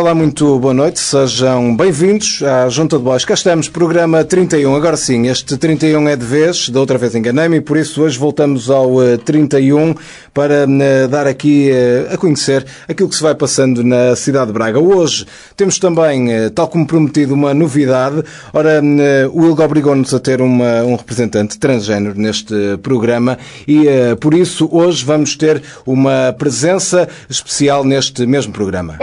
Ora lá, muito boa noite, sejam bem-vindos à Junta de Bois. Cá estamos, programa 31. Agora sim, este 31 é de vez, da outra vez enganei-me, e por isso hoje voltamos ao 31 eh, para eh, dar aqui eh, a conhecer aquilo que se vai passando na cidade de Braga. Hoje temos também, tal como prometido, uma novidade. Ora, o ILG obrigou-nos a ter uma, um representante transgênero neste programa e por isso hoje vamos ter uma presença especial neste mesmo programa.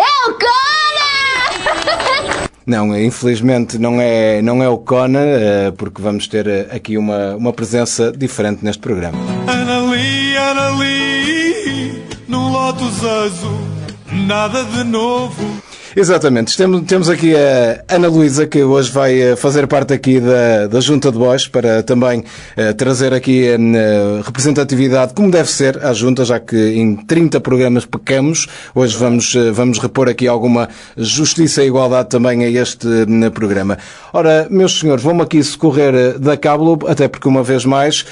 Não, infelizmente não é, não é o Cona, eh, porque vamos ter eh, aqui uma, uma presença diferente neste programa. Anali, Anali, Lotus Azul, nada de novo. Exatamente. Temos aqui a Ana Luísa, que hoje vai eh, fazer parte aqui da, da Junta de Bois, para também uh, trazer aqui a uh, representatividade, como deve ser, à Junta, já que em 30 programas pecamos. Hoje vamos, uh, vamos repor aqui alguma justiça e igualdade também a este programa. Ora, meus senhores, vamos aqui socorrer da Cabo, até porque uma vez mais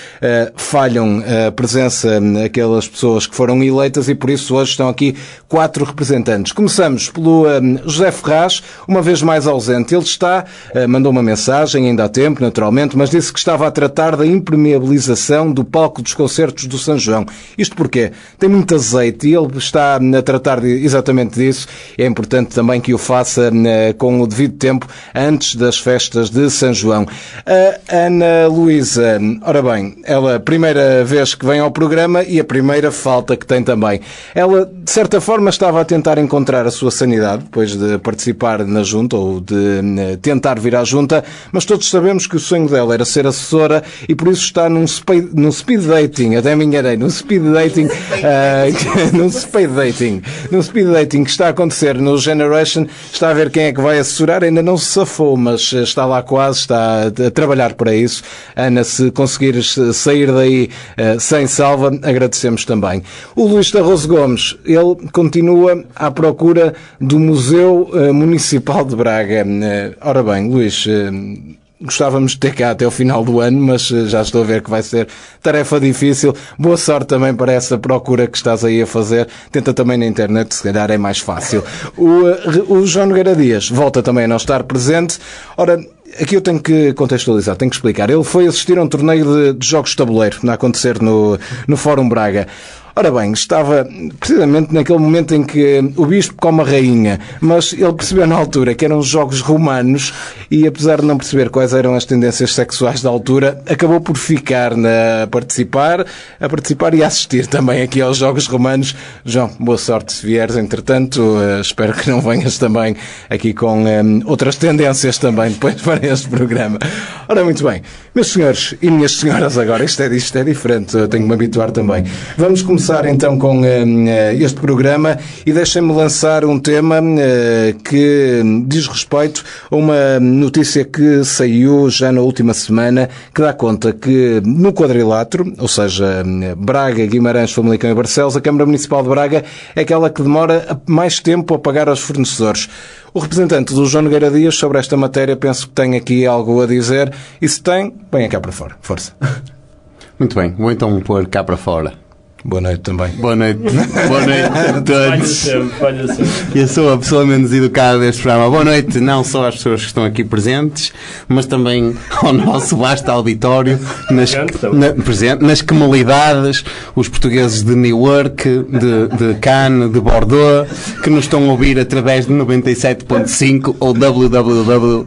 falham a presença aquelas pessoas que foram eleitas e por isso hoje estão aqui quatro representantes. Começamos pelo José Ferraz, uma vez mais ausente. Ele está, eh, mandou uma mensagem, ainda há tempo, naturalmente, mas disse que estava a tratar da impermeabilização do palco dos concertos do São João. Isto porque tem muito azeite e ele está a tratar exatamente disso. É importante também que o faça eh, com o devido tempo antes das festas de São João. A Ana Luísa, ora bem, ela primeira vez que vem ao programa e a primeira falta que tem também. Ela, de certa forma, estava a tentar encontrar a sua sanidade, pois depois de participar na junta ou de eh, tentar vir à junta, mas todos sabemos que o sonho dela era ser assessora e por isso está num speed, num speed dating, até me enganei, num speed dating, uh, num speed dating, num speed dating que está a acontecer no Generation, está a ver quem é que vai assessorar, ainda não se safou, mas está lá quase, está a trabalhar para isso. Ana, se conseguires sair daí uh, sem salva, agradecemos também. O Luís Tarroso Gomes, ele continua à procura do museu Museu eh, Municipal de Braga. Eh, ora bem, Luís, eh, gostávamos de ter cá até o final do ano, mas já estou a ver que vai ser tarefa difícil. Boa sorte também para essa procura que estás aí a fazer. Tenta também na internet, se calhar é mais fácil. O, o João Nogueira Dias volta também a não estar presente. Ora, aqui eu tenho que contextualizar, tenho que explicar. Ele foi assistir a um torneio de, de jogos de tabuleiro, a acontecer no, no Fórum Braga. Ora bem, estava precisamente naquele momento em que o bispo come a rainha, mas ele percebeu na altura que eram jogos romanos e, apesar de não perceber quais eram as tendências sexuais da altura, acabou por ficar a participar, a participar e a assistir também aqui aos jogos romanos. João, boa sorte se vieres, entretanto, uh, espero que não venhas também aqui com um, eh, outras tendências também depois para este programa. Ora, muito bem. Meus senhores e minhas senhoras agora, isto é, isto é diferente, eu tenho que me habituar também. Vamos começar então com uh, este programa e deixem-me lançar um tema uh, que diz respeito a uma notícia que saiu já na última semana, que dá conta que no quadrilátero, ou seja, Braga, Guimarães, Famalicão e Barcelos, a Câmara Municipal de Braga é aquela que demora mais tempo a pagar aos fornecedores. O representante do João Nogueira Dias sobre esta matéria penso que tem aqui algo a dizer e se tem, venha cá para fora. Força. Muito bem, vou então pôr cá para fora. Boa noite também. Boa noite. Boa noite a todos. Eu sou a pessoa menos educada deste programa. Boa noite, não só às pessoas que estão aqui presentes, mas também ao nosso vasto auditório, nas, na, presente, nas comunidades, os portugueses de Newark, de, de Cannes, de Bordeaux, que nos estão a ouvir através de 97.5 ou www.rum.pt.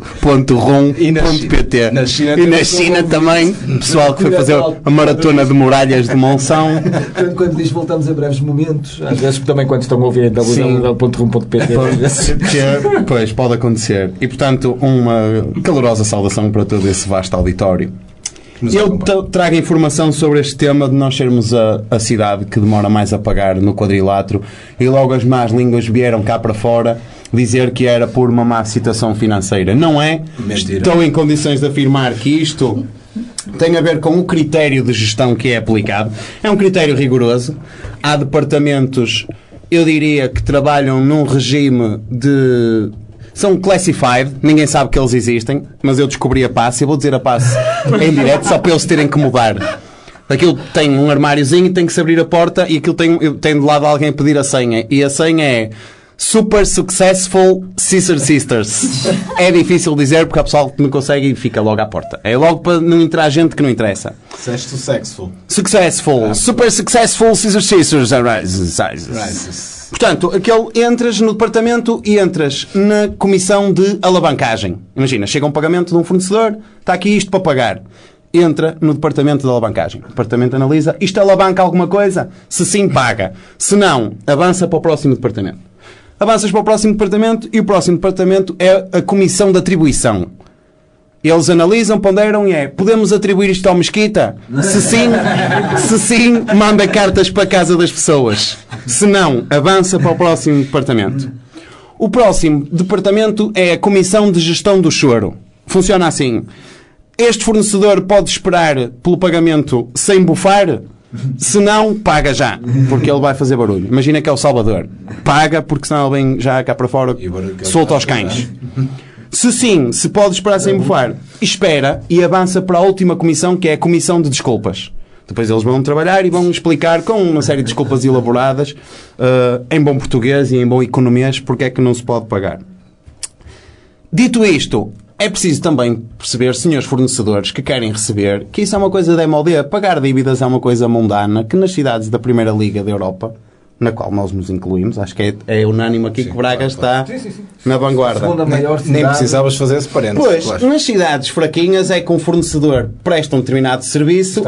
E na China, e na China também, pessoal que foi fazer a maratona de muralhas de Monção. quando, quando diz voltamos em breves momentos, às vezes também quando estão a ouvir em www.rum.pt. Pois, pode acontecer. E portanto, uma calorosa saudação para todo esse vasto auditório. Eu trago informação sobre este tema de nós sermos a, a cidade que demora mais a pagar no quadrilátero e logo as más línguas vieram cá para fora dizer que era por uma má situação financeira. Não é? Mentira. Estou em condições de afirmar que isto tem a ver com o critério de gestão que é aplicado. É um critério rigoroso. Há departamentos, eu diria, que trabalham num regime de são classified, ninguém sabe que eles existem, mas eu descobri a passe, eu vou dizer a passe em direto só para eles terem que mudar. Aquilo tem um armáriozinho, tem que se abrir a porta e aquilo tem, tem de lado alguém pedir a senha. E a senha é Super Successful Sister Sisters. é difícil dizer porque há pessoal que não consegue e fica logo à porta. É logo para não entrar gente que não interessa. Successful. Successful. Super Successful Sister Sisters. Portanto, aquele entras no departamento e entras na comissão de alavancagem. Imagina, chega um pagamento de um fornecedor, está aqui isto para pagar. Entra no departamento de alavancagem. O departamento analisa, isto alavanca alguma coisa? Se sim, paga. Se não, avança para o próximo departamento. Avanças para o próximo departamento e o próximo departamento é a comissão de atribuição. Eles analisam, ponderam e é podemos atribuir isto ao Mesquita? Se sim, se sim, manda cartas para a casa das pessoas. Se não, avança para o próximo departamento. O próximo departamento é a Comissão de Gestão do Choro. Funciona assim. Este fornecedor pode esperar pelo pagamento sem bufar? Se não, paga já, porque ele vai fazer barulho. Imagina que é o Salvador. Paga, porque senão ele vem já cá para fora, solta aos cães. Se sim, se pode esperar sem bufar, espera e avança para a última comissão, que é a comissão de desculpas. Depois eles vão trabalhar e vão explicar com uma série de desculpas elaboradas, uh, em bom português e em bom economês, porque é que não se pode pagar. Dito isto, é preciso também perceber, senhores fornecedores que querem receber, que isso é uma coisa da MOD. Pagar dívidas é uma coisa mundana que nas cidades da Primeira Liga da Europa na qual nós nos incluímos. Acho que é, é unânime aqui sim, que Braga claro, está sim, sim, na vanguarda. Segunda maior cidade. Nem precisavas fazer esse parênteses. Pois, claro. nas cidades fraquinhas é que um fornecedor presta um determinado serviço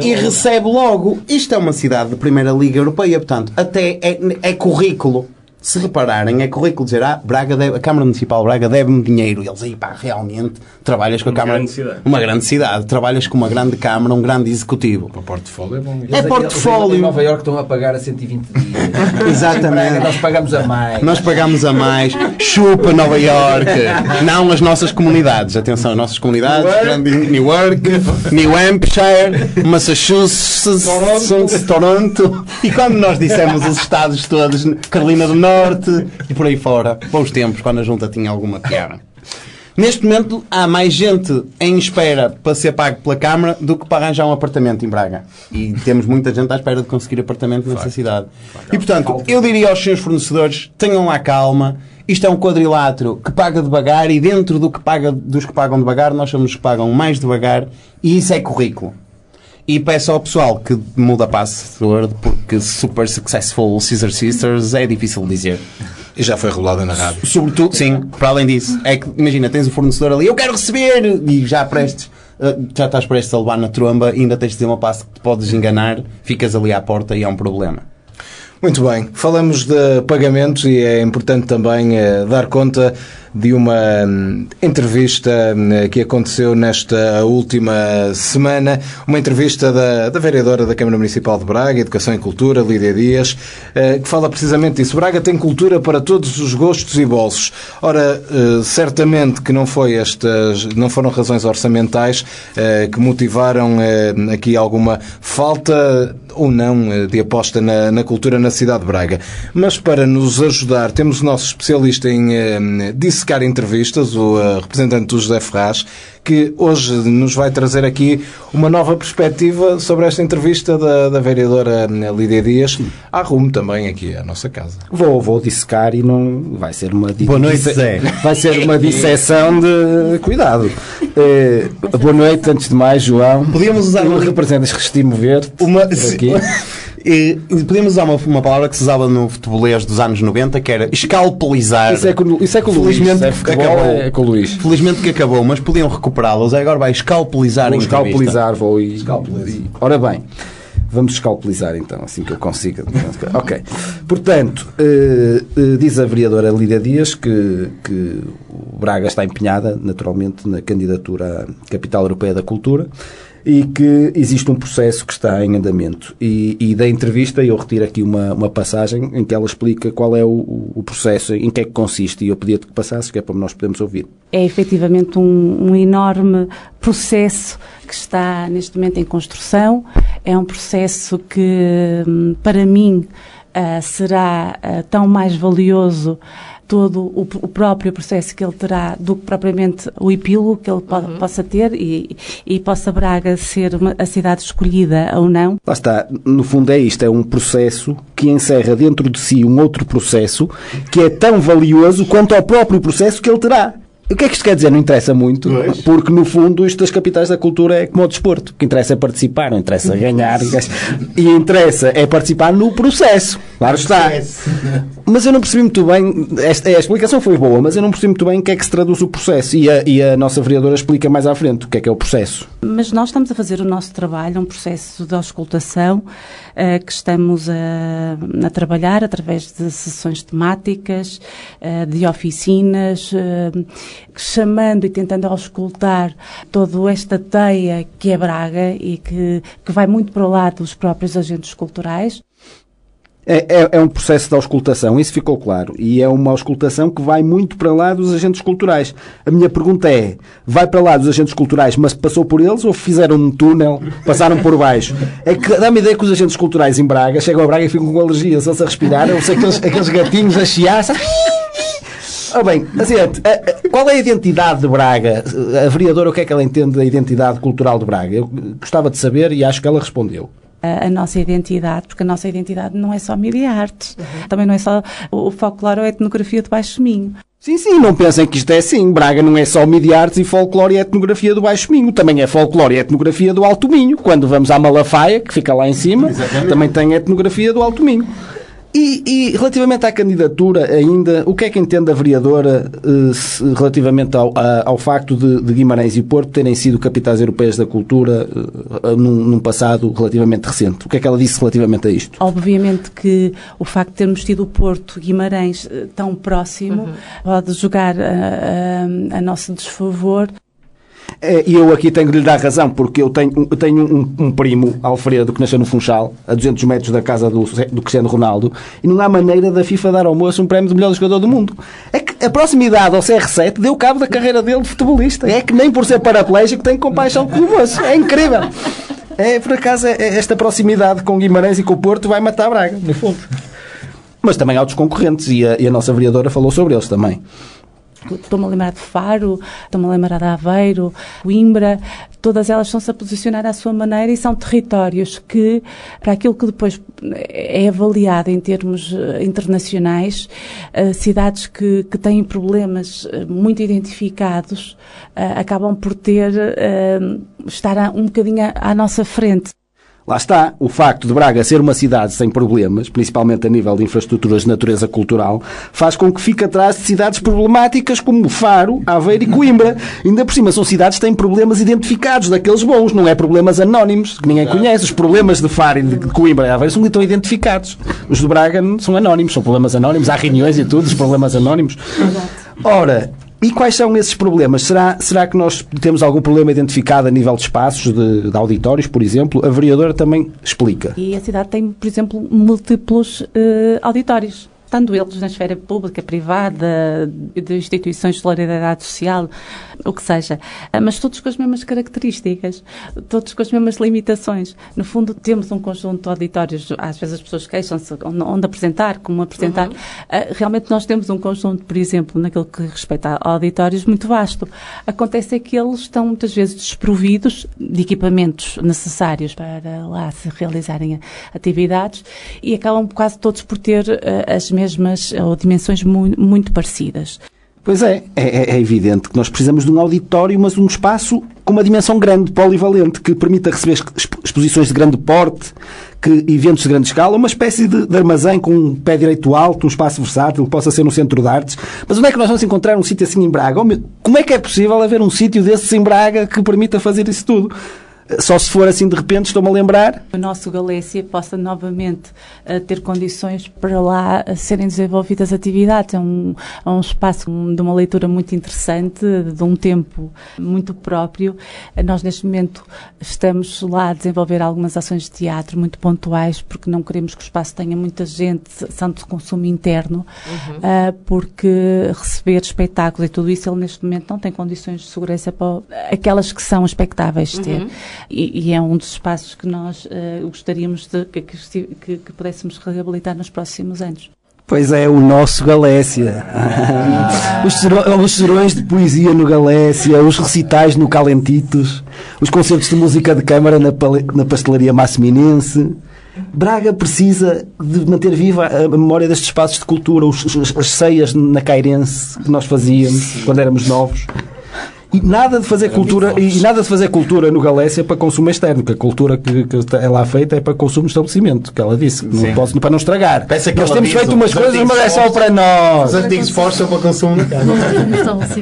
e recebe logo. Isto é uma cidade de primeira liga europeia, portanto, até é, é currículo se repararem, é currículo dizer, ah, Braga deve, a Câmara Municipal de Braga deve-me dinheiro. E eles aí, pá, realmente, trabalhas com a uma Câmara. Grande cidade. Uma grande cidade. Trabalhas com uma grande Câmara, um grande executivo. O portfólio é bom. É portfólio. Em Nova Iorque estão a pagar a 120 dias. Exatamente. Braga, nós pagamos a mais. Nós pagamos a mais. Chupa Nova Iorque. Não as nossas comunidades. Atenção, as nossas comunidades. Newark, New Hampshire, Massachusetts, Toronto. Toronto. E quando nós dissemos os estados todos, Carolina do Norte, E por aí fora. Bons tempos, quando a junta tinha alguma piada. Neste momento, há mais gente em espera para ser pago pela Câmara do que para arranjar um apartamento em Braga. E temos muita gente à espera de conseguir apartamento nessa cidade. E, portanto, eu diria aos seus fornecedores, tenham lá calma. Isto é um quadrilátero que paga devagar e dentro do que paga, dos que pagam devagar, nós somos os que pagam mais devagar e isso é currículo. E peço ao pessoal que muda a password porque Super Successful Caesar Sisters é difícil dizer. E já foi rolada na rádio. Sobretudo, sim, para além disso. É que, imagina, tens o fornecedor ali, eu quero receber! E já prestes, eh, já estás prestes a levar na tromba ainda tens de dizer uma passo que te podes enganar, ficas ali à porta e é um problema. Muito bem, falamos de pagamentos e é importante também eh, dar conta de uma hum, entrevista hum, que aconteceu nesta última semana, uma entrevista da, da vereadora da Câmara Municipal de Braga, Educação e Cultura, Lídia Dias, eh, que fala precisamente disso. Braga tem cultura para todos os gostos e bolsos. Ora, eh, certamente que não, foi estas, não foram razões orçamentais que motivaram aqui alguma falta ou não de aposta na, na cultura na cidade de Braga. Mas para nos ajudar, temos o nosso especialista em eh, dissecar entrevistas, o uh, representante do José Ferraz, que hoje nos vai trazer aqui uma nova perspectiva sobre esta entrevista da, da vereadora eh, Lídia Dias, à rumo também aqui à nossa casa. Vou, vou dissecar e não vai ser uma Boa noite, Zé. Vai ser uma disseção de cuidado. Eh, boa noite, antes de mais, João. Podíamos usar uma representas Restimo Verde. Uma aqui. E, podíamos usar uma, uma palavra que se usava no futebolês dos anos 90 que era escalpelizar. Isso é com, isso é com o Luís. Felizmente é acabou. É com o Luís. Felizmente que acabou, mas podiam recuperá-los. Agora vai escalpelizar vou a escalpelizar, vou e, e. Ora bem. Vamos escalpelizar então, assim que eu consiga. ok. Portanto, eh, diz a vereadora Lídia Dias que, que o Braga está empenhada, naturalmente, na candidatura à Capital Europeia da Cultura e que existe um processo que está em andamento. E, e da entrevista eu retiro aqui uma, uma passagem em que ela explica qual é o, o processo, em que é que consiste, e eu pedia-te que passasses, que é para nós podermos ouvir. É efetivamente um, um enorme processo que está neste momento em construção. É um processo que, hum, para mim, uh, será uh, tão mais valioso todo o, o, próprio processo que ele terá do que propriamente o epílogo que ele po uhum. possa ter e, e possa Braga ser uma, a cidade escolhida ou não. Lá está, no fundo é isto, é um processo que encerra dentro de si um outro processo que é tão valioso quanto ao próprio processo que ele terá. O que é que isto quer dizer? Não interessa muito, pois. porque no fundo isto das capitais da cultura é como o desporto. O que interessa é participar, não interessa ganhar. e interessa é participar no processo. Claro está. Mas eu não percebi muito bem, esta, a explicação foi boa, mas eu não percebi muito bem o que é que se traduz o processo. E a, e a nossa vereadora explica mais à frente o que é que é o processo. Mas nós estamos a fazer o nosso trabalho, um processo de auscultação uh, que estamos a, a, trabalhar através de sessões temáticas, uh, de oficinas. Uh, chamando e tentando auscultar toda esta teia que é Braga e que, que vai muito para o lado dos próprios agentes culturais. É, é, é, um processo de auscultação, isso ficou claro. E é uma auscultação que vai muito para lá dos agentes culturais. A minha pergunta é: vai para lá dos agentes culturais, mas passou por eles ou fizeram um túnel, passaram por baixo? É que dá-me ideia que os agentes culturais em Braga chegam a Braga e ficam com alergia, só se a respirar, ou se aqueles, aqueles gatinhos a chiar. Ora bem, assim, qual é a identidade de Braga? A vereadora, o que é que ela entende da identidade cultural de Braga? Eu gostava de saber e acho que ela respondeu a, nossa identidade, porque a nossa identidade não é só mídia artes, uhum. também não é só o, folclore ou a etnografia do Baixo Minho. Sim, sim, não pensem que isto é assim. Braga não é só mídia artes e folclore e etnografia do Baixo Minho, também é folclore e etnografia do Alto Minho. Quando vamos à Malafaia, que fica lá em cima, Exatamente. também tem etnografia do Alto Minho. E, e, relativamente à candidatura ainda, o que é que entende a vereadora eh, se, relativamente ao, a, ao facto de, de, Guimarães e Porto terem sido capitais europeias da cultura eh, num, num, passado relativamente recente? O que é que ela disse relativamente a isto? Obviamente que o facto de termos tido o Porto Guimarães eh, tão próximo uhum. pode jogar a, a, a nosso desfavor e eu aqui tenho de lhe dar razão, porque eu tenho, eu tenho um, um, primo, Alfredo, que nasceu no Funchal, a 200 metros da casa do, do Cristiano Ronaldo, e não há maneira da FIFA dar ao moço um prémio de melhor jogador do mundo. É que a proximidade ao CR7 deu cabo da carreira dele de futebolista. É que nem por ser paraplégico tem compaixão com o moço. É incrível. É, por acaso, é, é, esta proximidade com Guimarães e com o Porto vai matar a Braga, no fundo. Mas também há outros concorrentes, e a, e a nossa vereadora falou sobre eles também. Estou-me a lembrar de Faro, estou-me a lembrar de Aveiro, Coimbra, todas elas estão-se a posicionar à sua maneira e são territórios que, para aquilo que depois é avaliado em termos eh, internacionais, eh, cidades que, que têm problemas eh, muito identificados acabam por ter, estar um bocadinho à nossa frente. Lá está, o facto de Braga ser uma cidade sem problemas, principalmente a nível de infraestruturas de natureza cultural, faz com que fique atrás de cidades problemáticas como Faro, Aveiro e Coimbra. Ainda por cima, são cidades que têm problemas identificados, daqueles bons, não é problemas anónimos, que ninguém conhece. Os problemas de Faro e de Coimbra e Aveiro são então identificados. Os de Braga são anónimos, são problemas anónimos, há reuniões e tudo, os problemas anónimos. Ora, e quais são esses problemas? Será, será que nós temos algum problema identificado a nível de espaços, de, de auditórios, por exemplo? A vereadora também explica. E a cidade tem, por exemplo, múltiplos uh, auditórios estando eles na esfera pública, privada, de instituições de solidariedade social, o que seja, ah, mas todos com as mesmas características, todos com as mesmas limitações. No fundo, temos um conjunto de auditórios, às vezes as pessoas queixam-se onde apresentar, como apresentar. Uhum. Ah, realmente nós temos um conjunto, por exemplo, naquilo que respeita a auditórios, muito vasto. Acontece é que eles estão muitas vezes desprovidos de equipamentos necessários para lá se realizarem atividades e acabam quase todos por ter uh, as mesmas mesmas ou dimensões muito, muito parecidas. Pois é, é, é, evidente que nós precisamos de um auditório, mas um espaço com uma dimensão grande, polivalente, que permita receber exposições de grande porte, que, eventos de grande escala, uma espécie de, de, armazém com um pé direito alto, um espaço versátil, que possa ser no centro de artes. Mas onde é que nós vamos encontrar um sítio assim em Braga? Como é que é possível haver um sítio desses em Braga que permita fazer isso tudo? Só se for assim de repente, estou-me a lembrar. O nosso Galécia possa novamente uh, ter condições para lá uh, serem desenvolvidas atividades. É um, é um espaço de uma leitura muito interessante, de um tempo muito próprio. Uh, nós, neste momento, estamos lá a desenvolver algumas ações de teatro muito pontuais, porque não queremos que o espaço tenha muita gente, santo de consumo interno, uhum. porque receber espetáculos e tudo isso, ele neste momento não tem condições de segurança para aquelas que são expectáveis de ter. Uhum e, e, é um dos espaços que nós uh, gostaríamos de, que, que, que, pudéssemos reabilitar nos próximos anos. Pois é, o nosso Galécia. Os, serões de poesia no Galécia, os recitais no Calentitos, os concertos de música de câmara na, na pastelaria Masseminense. Braga precisa de manter viva a memória destes espaços de cultura, os- os- as ceias na Cairense que nós fazíamos quando éramos novos. E nada de fazer cultura e nada de fazer cultura no Galécia para consumo externo, que a cultura que, que é lá feita é para consumo de estabelecimento, que ela disse, que não posso, para não estragar. Nós temos aviso, feito umas coisas, mas é só para nós. Os artigos fortes são para consumo.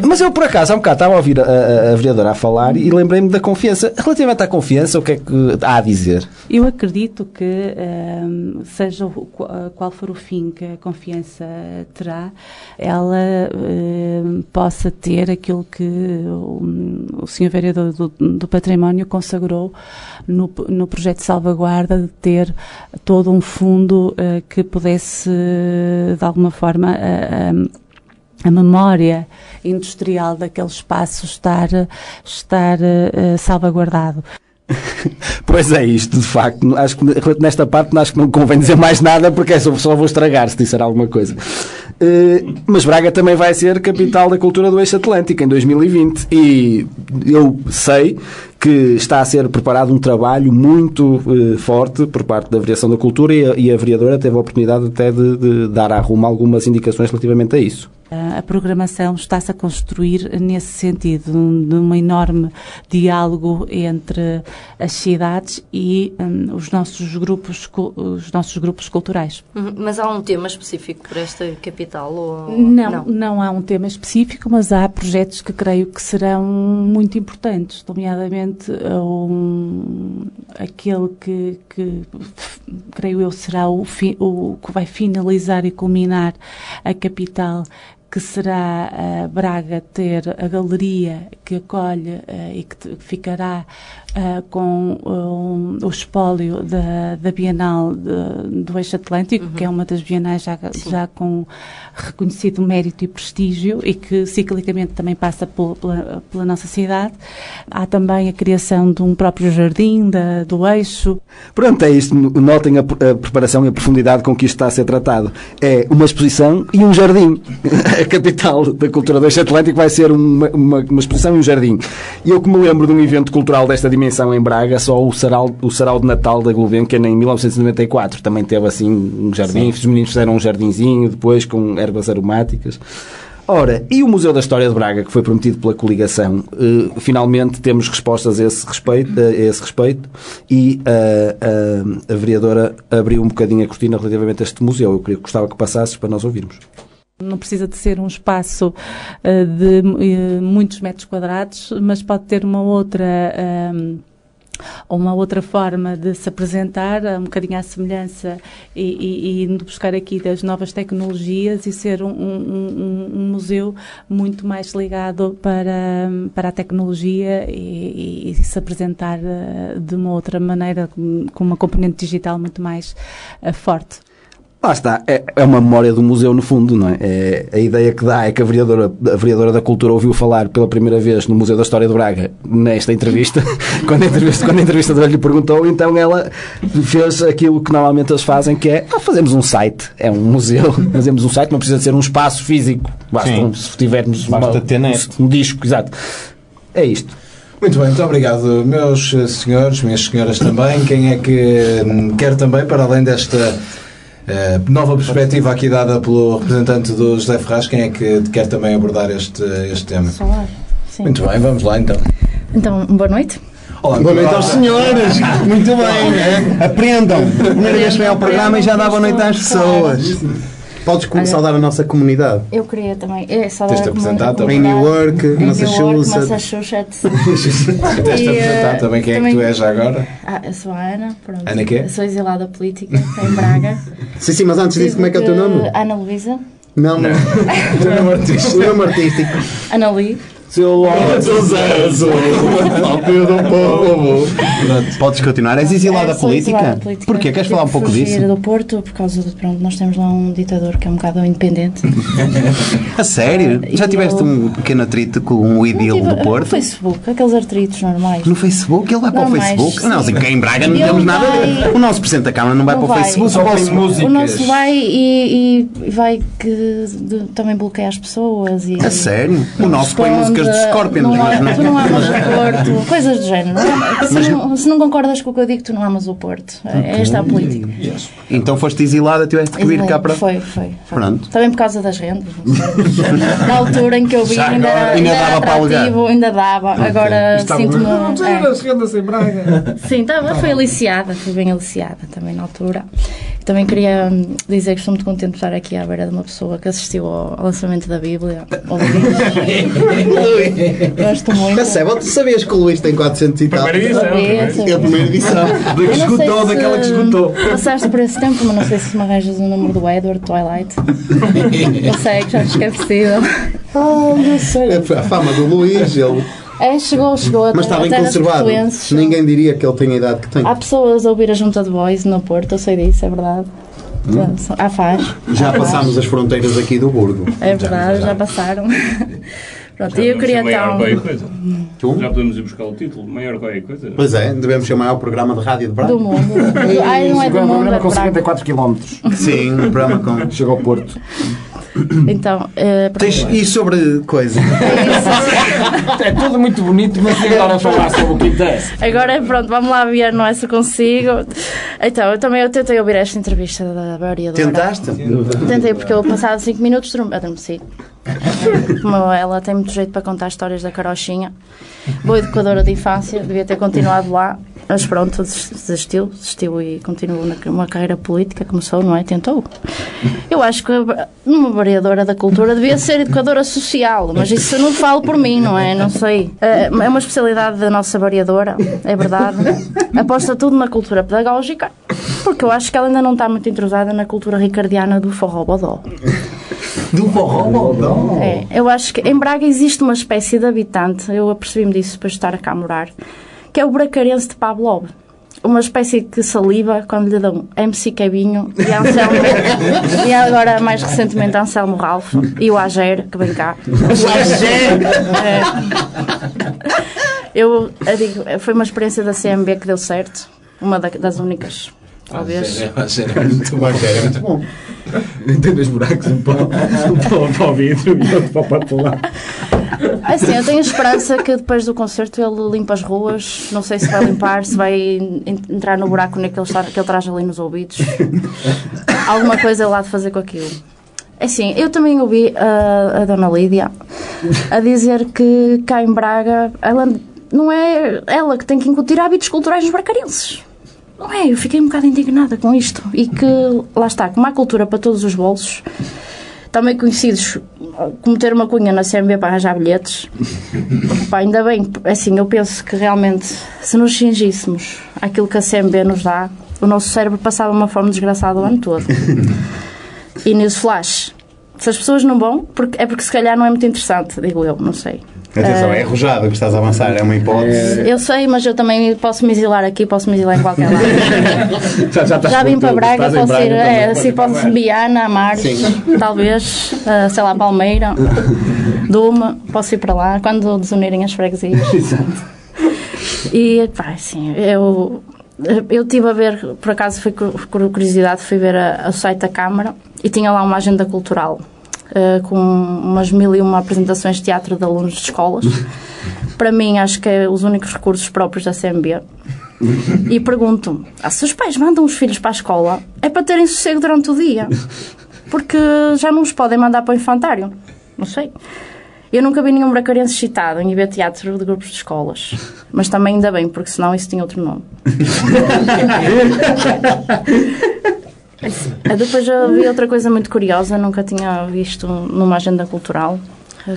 Mas eu, por acaso, há um bocado estava a ouvir a, a, a vereadora a falar e lembrei-me da confiança. Relativamente à confiança, o que é que há a dizer? Eu acredito que, ehm, seja o- qu- qual for o fim que a confiança terá, ela ehm, possa ter aquilo que o, Sr. Vereador do, do Património consagrou no, no projeto de salvaguarda de ter todo um fundo eh, que pudesse, de alguma forma, a- a- a memória industrial daquele espaço estar, estar eh, salvaguardado. Pois é isto, de facto. Acho que nesta parte acho que não convém dizer mais nada porque é só, vou estragar se disser alguma coisa. Eh, mas Braga também vai ser capital da cultura do eixo atlântico em 2020 e eu sei que está a ser preparado um trabalho muito eh, forte por parte da Variação da Cultura e a, e a vereadora teve a oportunidade até de, de dar à Roma algumas indicações relativamente a isso. A a programação está-se a construir nesse sentido, um- de um enorme diálogo entre as cidades e hum, os, nossos grupos, os nossos grupos culturais. Uhum, Mas há um tema específico para esta capital? Ou... Não, não, há um tema específico, mas há projetos que creio que serão muito importantes, nomeadamente um, aquele que, que creio eu será o, fi- o que vai finalizar e culminar a capital que será a Braga ter a galeria que acolhe eh, e que ficará eh, com um, o espólio da, da Bienal de- do Eixo Atlântico, que é uma das bienais já, já com reconhecido mérito e prestígio e que ciclicamente também passa pela, pela, pela nossa cidade. Há também a criação de um próprio jardim da, do Eixo. Pronto, é isto. Notem a, a preparação e a profundidade com que isto está a ser tratado. É uma exposição e um jardim. A capital da cultura do Eixo Atlântico vai ser uma, uma, uma exposição e um jardim. E eu que me lembro de um evento cultural desta dimensão em Braga, só o Sarau, o Sarau de Natal da Gulbenkian em 1994. Também teve assim um jardim. Os meninos fizeram um jardinzinho depois com ervas aromáticas. Ora, e o Museu da História de Braga, que foi prometido pela coligação, eh, finalmente temos respostas a esse respeito, a esse respeito e eh, a, a vereadora abriu um bocadinho a cortina relativamente a este museu. Eu queria, gostava que passasses para nós ouvirmos. Não precisa de ser um espaço eh, de eh, muitos metros quadrados, mas pode ter uma outra. ehm, uma outra forma de se apresentar, um bocadinho à semelhança e, e, e buscar aqui das novas tecnologias e ser um, um- um- museu muito mais ligado para, para a tecnologia e, e- se apresentar eh, de uma outra maneira, com uma componente digital muito mais eh, forte. Lá está, é, é uma memória do museu no fundo, não é? É- A ideia que dá é que a vereadora, a vereadora da Cultura ouviu falar pela primeira vez no Museu da História de Braga nesta entrevista, quando a entrevista, quando a entrevistadora lhe perguntou, então ela fez aquilo que normalmente eles fazem, que é, ah, fazemos um site, é um museu, fazemos um site, não precisa de ser um espaço físico, basta um- se tivermos Basta uma- ter net. um disco, exato. É isto. Muito bem, muito obrigado, meus senhores, minhas senhoras também. Quem é que quer também, para além desta eh, nova perspectiva aqui dada pelo representante do José Ferraz, quem é que quer também abordar este, este tema? Sim. Muito bem, vamos lá então. Então, boa noite. Olá, Boa noite aos senhores! Muito bem! né? Aprendam! Primeira vez que vem ao programa e já dá boa noite às pessoas. Podes Olha. saudar a nossa comunidade. Eu queria também. É, saudar Tens de a apresentar também. Em comunidade. Newark, Em Massachusetts. Massachusetts. Tens de E, apresentar também quem é que também- tu és já agora. Ah, eu sou a Ana. Pronto. Ana quê? Eu Sou exilada política em Braga. Sim, sim, mas antes disso, como é que é o teu nome? Ana Luísa. Não, não. Teu nome artístico. O nome artístico. Ana Lee. Seu Lotus Azul. Podes continuar. És exilada É, sou política? política. Porquê? Queres falar um pouco disso? do Porto, por causa de, pronto, nós temos lá um ditador que é um bocado independente. A sério? Já tiveste eu- um pequeno atrito com um idil Tive- do No Porto? Facebook, aqueles artritos normais. No Facebook? Ele vai para o Facebook? sim. Não, assim, em Braga não temos nada a vai- ver. O nosso Presidente da Câmara não vai Não para o vai. Facebook. Só põe músicas. O nosso vai e, e vai que de- também bloqueia as pessoas. E, A sério? O nosso põe responde, músicas de Scorpions, não, mas não. Tu não amas o Porto, coisas do género. Não, se, não, se não concordas com o que eu digo, tu não amas o Porto. É Esta é a política. Então foste exilada, tiveste que vir cá para. Foi, foi. foi. Pronto. Também por causa das rendas. Na altura em que eu vim, Já ainda, agora, ainda ainda dava para alugar. ainda dava. Agora sinto-me. Não sei, é. as rendas em Braga. Sim, estava, foi aliciada, fui bem aliciada também na altura. Também queria hum, dizer que estou muito contente de estar aqui à beira de uma pessoa que assistiu ao, lançamento da Bíblia. Gosto muito. Percebe? Tu sabias que o Luís tem 400 e tal? Primeira edição. Sabia, primeira. sabia. É a primeira edição. Da que Eu sei se daquela que esgotou. Passaste por esse tempo, mas não sei se me arranjas o número do Edward Twilight. Consegue, já te esquecido. Ah, não sei. A fama do Luís, ele. É, chegou, chegou até, Mas está bem conservado. Ninguém diria que ele tem a idade que tem. Há pessoas a ouvir a junta de voz no Porto, eu sei disso, é verdade. Há faz. Já Há faz. passámos as fronteiras aqui do Burgo. É verdade, já passaram. Pronto, e eu queria ser maior então. Tu? Já podemos ir buscar o título, maior qualquer coisa. Pois é, devemos chamar o programa de rádio de Braga. Do mundo. Ai, não é do Chegou a mundo, programa é com de Braga. 54 km. Sim, o programa com. Chegou ao Porto. Então, pronto. Tens, e sobre coisa? É tudo muito bonito, mas agora falar sobre o que interessa? Agora, pronto, vamos lá ver, não é se consigo. Então, eu também eu tentei ouvir esta entrevista da vereadora. Tentaste? Tentei, porque eu, passado 5 minutos, dorm- adormeci. Como ela tem muito jeito para contar histórias da carochinha. Boa educadora de infância, devia ter continuado lá. Mas pronto, des- desistiu, desistiu e continuou na- uma carreira política, começou, não é? Tentou. Eu acho que uma vereadora da cultura devia ser educadora social, mas isso eu não falo por mim, não é? Não sei. É é uma especialidade da nossa vereadora, é verdade. Aposta tudo na cultura pedagógica, porque eu acho que ela ainda não está muito entrosada na cultura ricardiana do forró bodó. Do forró É, eu acho que em Braga existe uma espécie de habitante, eu apercebi-me disso depois de estar cá a morar, que é o bracarense de Pavlov. Uma espécie que saliva quando lhe dão MC Cabinho e Anselmo, e agora mais recentemente Anselmo Ralph e o Ager, que vem cá. É. Eu, eu digo, foi uma experiência da CMB que deu certo, uma da- das únicas, talvez. é muito bom. É muito bom. Tem dois buracos, um para, um para, para o vidro e outro para o patular. Assim, eu tenho esperança que depois do concerto ele limpa as ruas. Não sei se vai limpar, se vai en- entrar no buraco que ele, que ele traz ali nos ouvidos. Alguma coisa lá de fazer com aquilo. Assim, eu também ouvi a, a Dona Lídia a dizer que cá em Braga ela não é ela que tem que incutir hábitos culturais nos bracarenses. Não é? Eu fiquei um bocado indignada com isto. E que, lá está, como há cultura para todos os bolsos, também conhecidos como ter uma cunha na CMB para arranjar bilhetes. Pá, ainda bem, assim, eu penso que realmente, se nos cingíssemos àquilo que a CMB nos dá, o nosso cérebro passava uma forma desgraçada o ano todo. E nisso flash. Se as pessoas não vão, é porque se calhar não é muito interessante, digo eu, não sei. Atenção, Eh, é arrojado que estás a avançar, é uma hipótese. Eu sei, mas eu também posso me exilar aqui, posso me exilar em qualquer lado. Já, já, Já vim para. Braga, posso ir, Braga é, também. assim, posso Biana, Amares, talvez, eh, sei lá, Palmeira, Duma, posso ir para lá, quando desunirem as freguesias. E, pá, assim, eu, eu estive a ver, por acaso fui por curiosidade, fui ver a- o site da Câmara e tinha lá uma agenda cultural eh, com umas mil e uma apresentações de teatro de alunos de escolas. Para mim, acho que é os únicos recursos próprios da CMB. E pergunto: ah, se os pais mandam os filhos para a escola, é para terem sossego durante o dia. Porque já não os podem mandar para o infantário. Não sei. Eu nunca vi nenhum bracarense excitado em ir ver teatro de grupos de escolas. Mas também ainda bem, porque senão isso tinha outro nome. Depois já vi outra coisa muito curiosa, nunca tinha visto numa agenda cultural,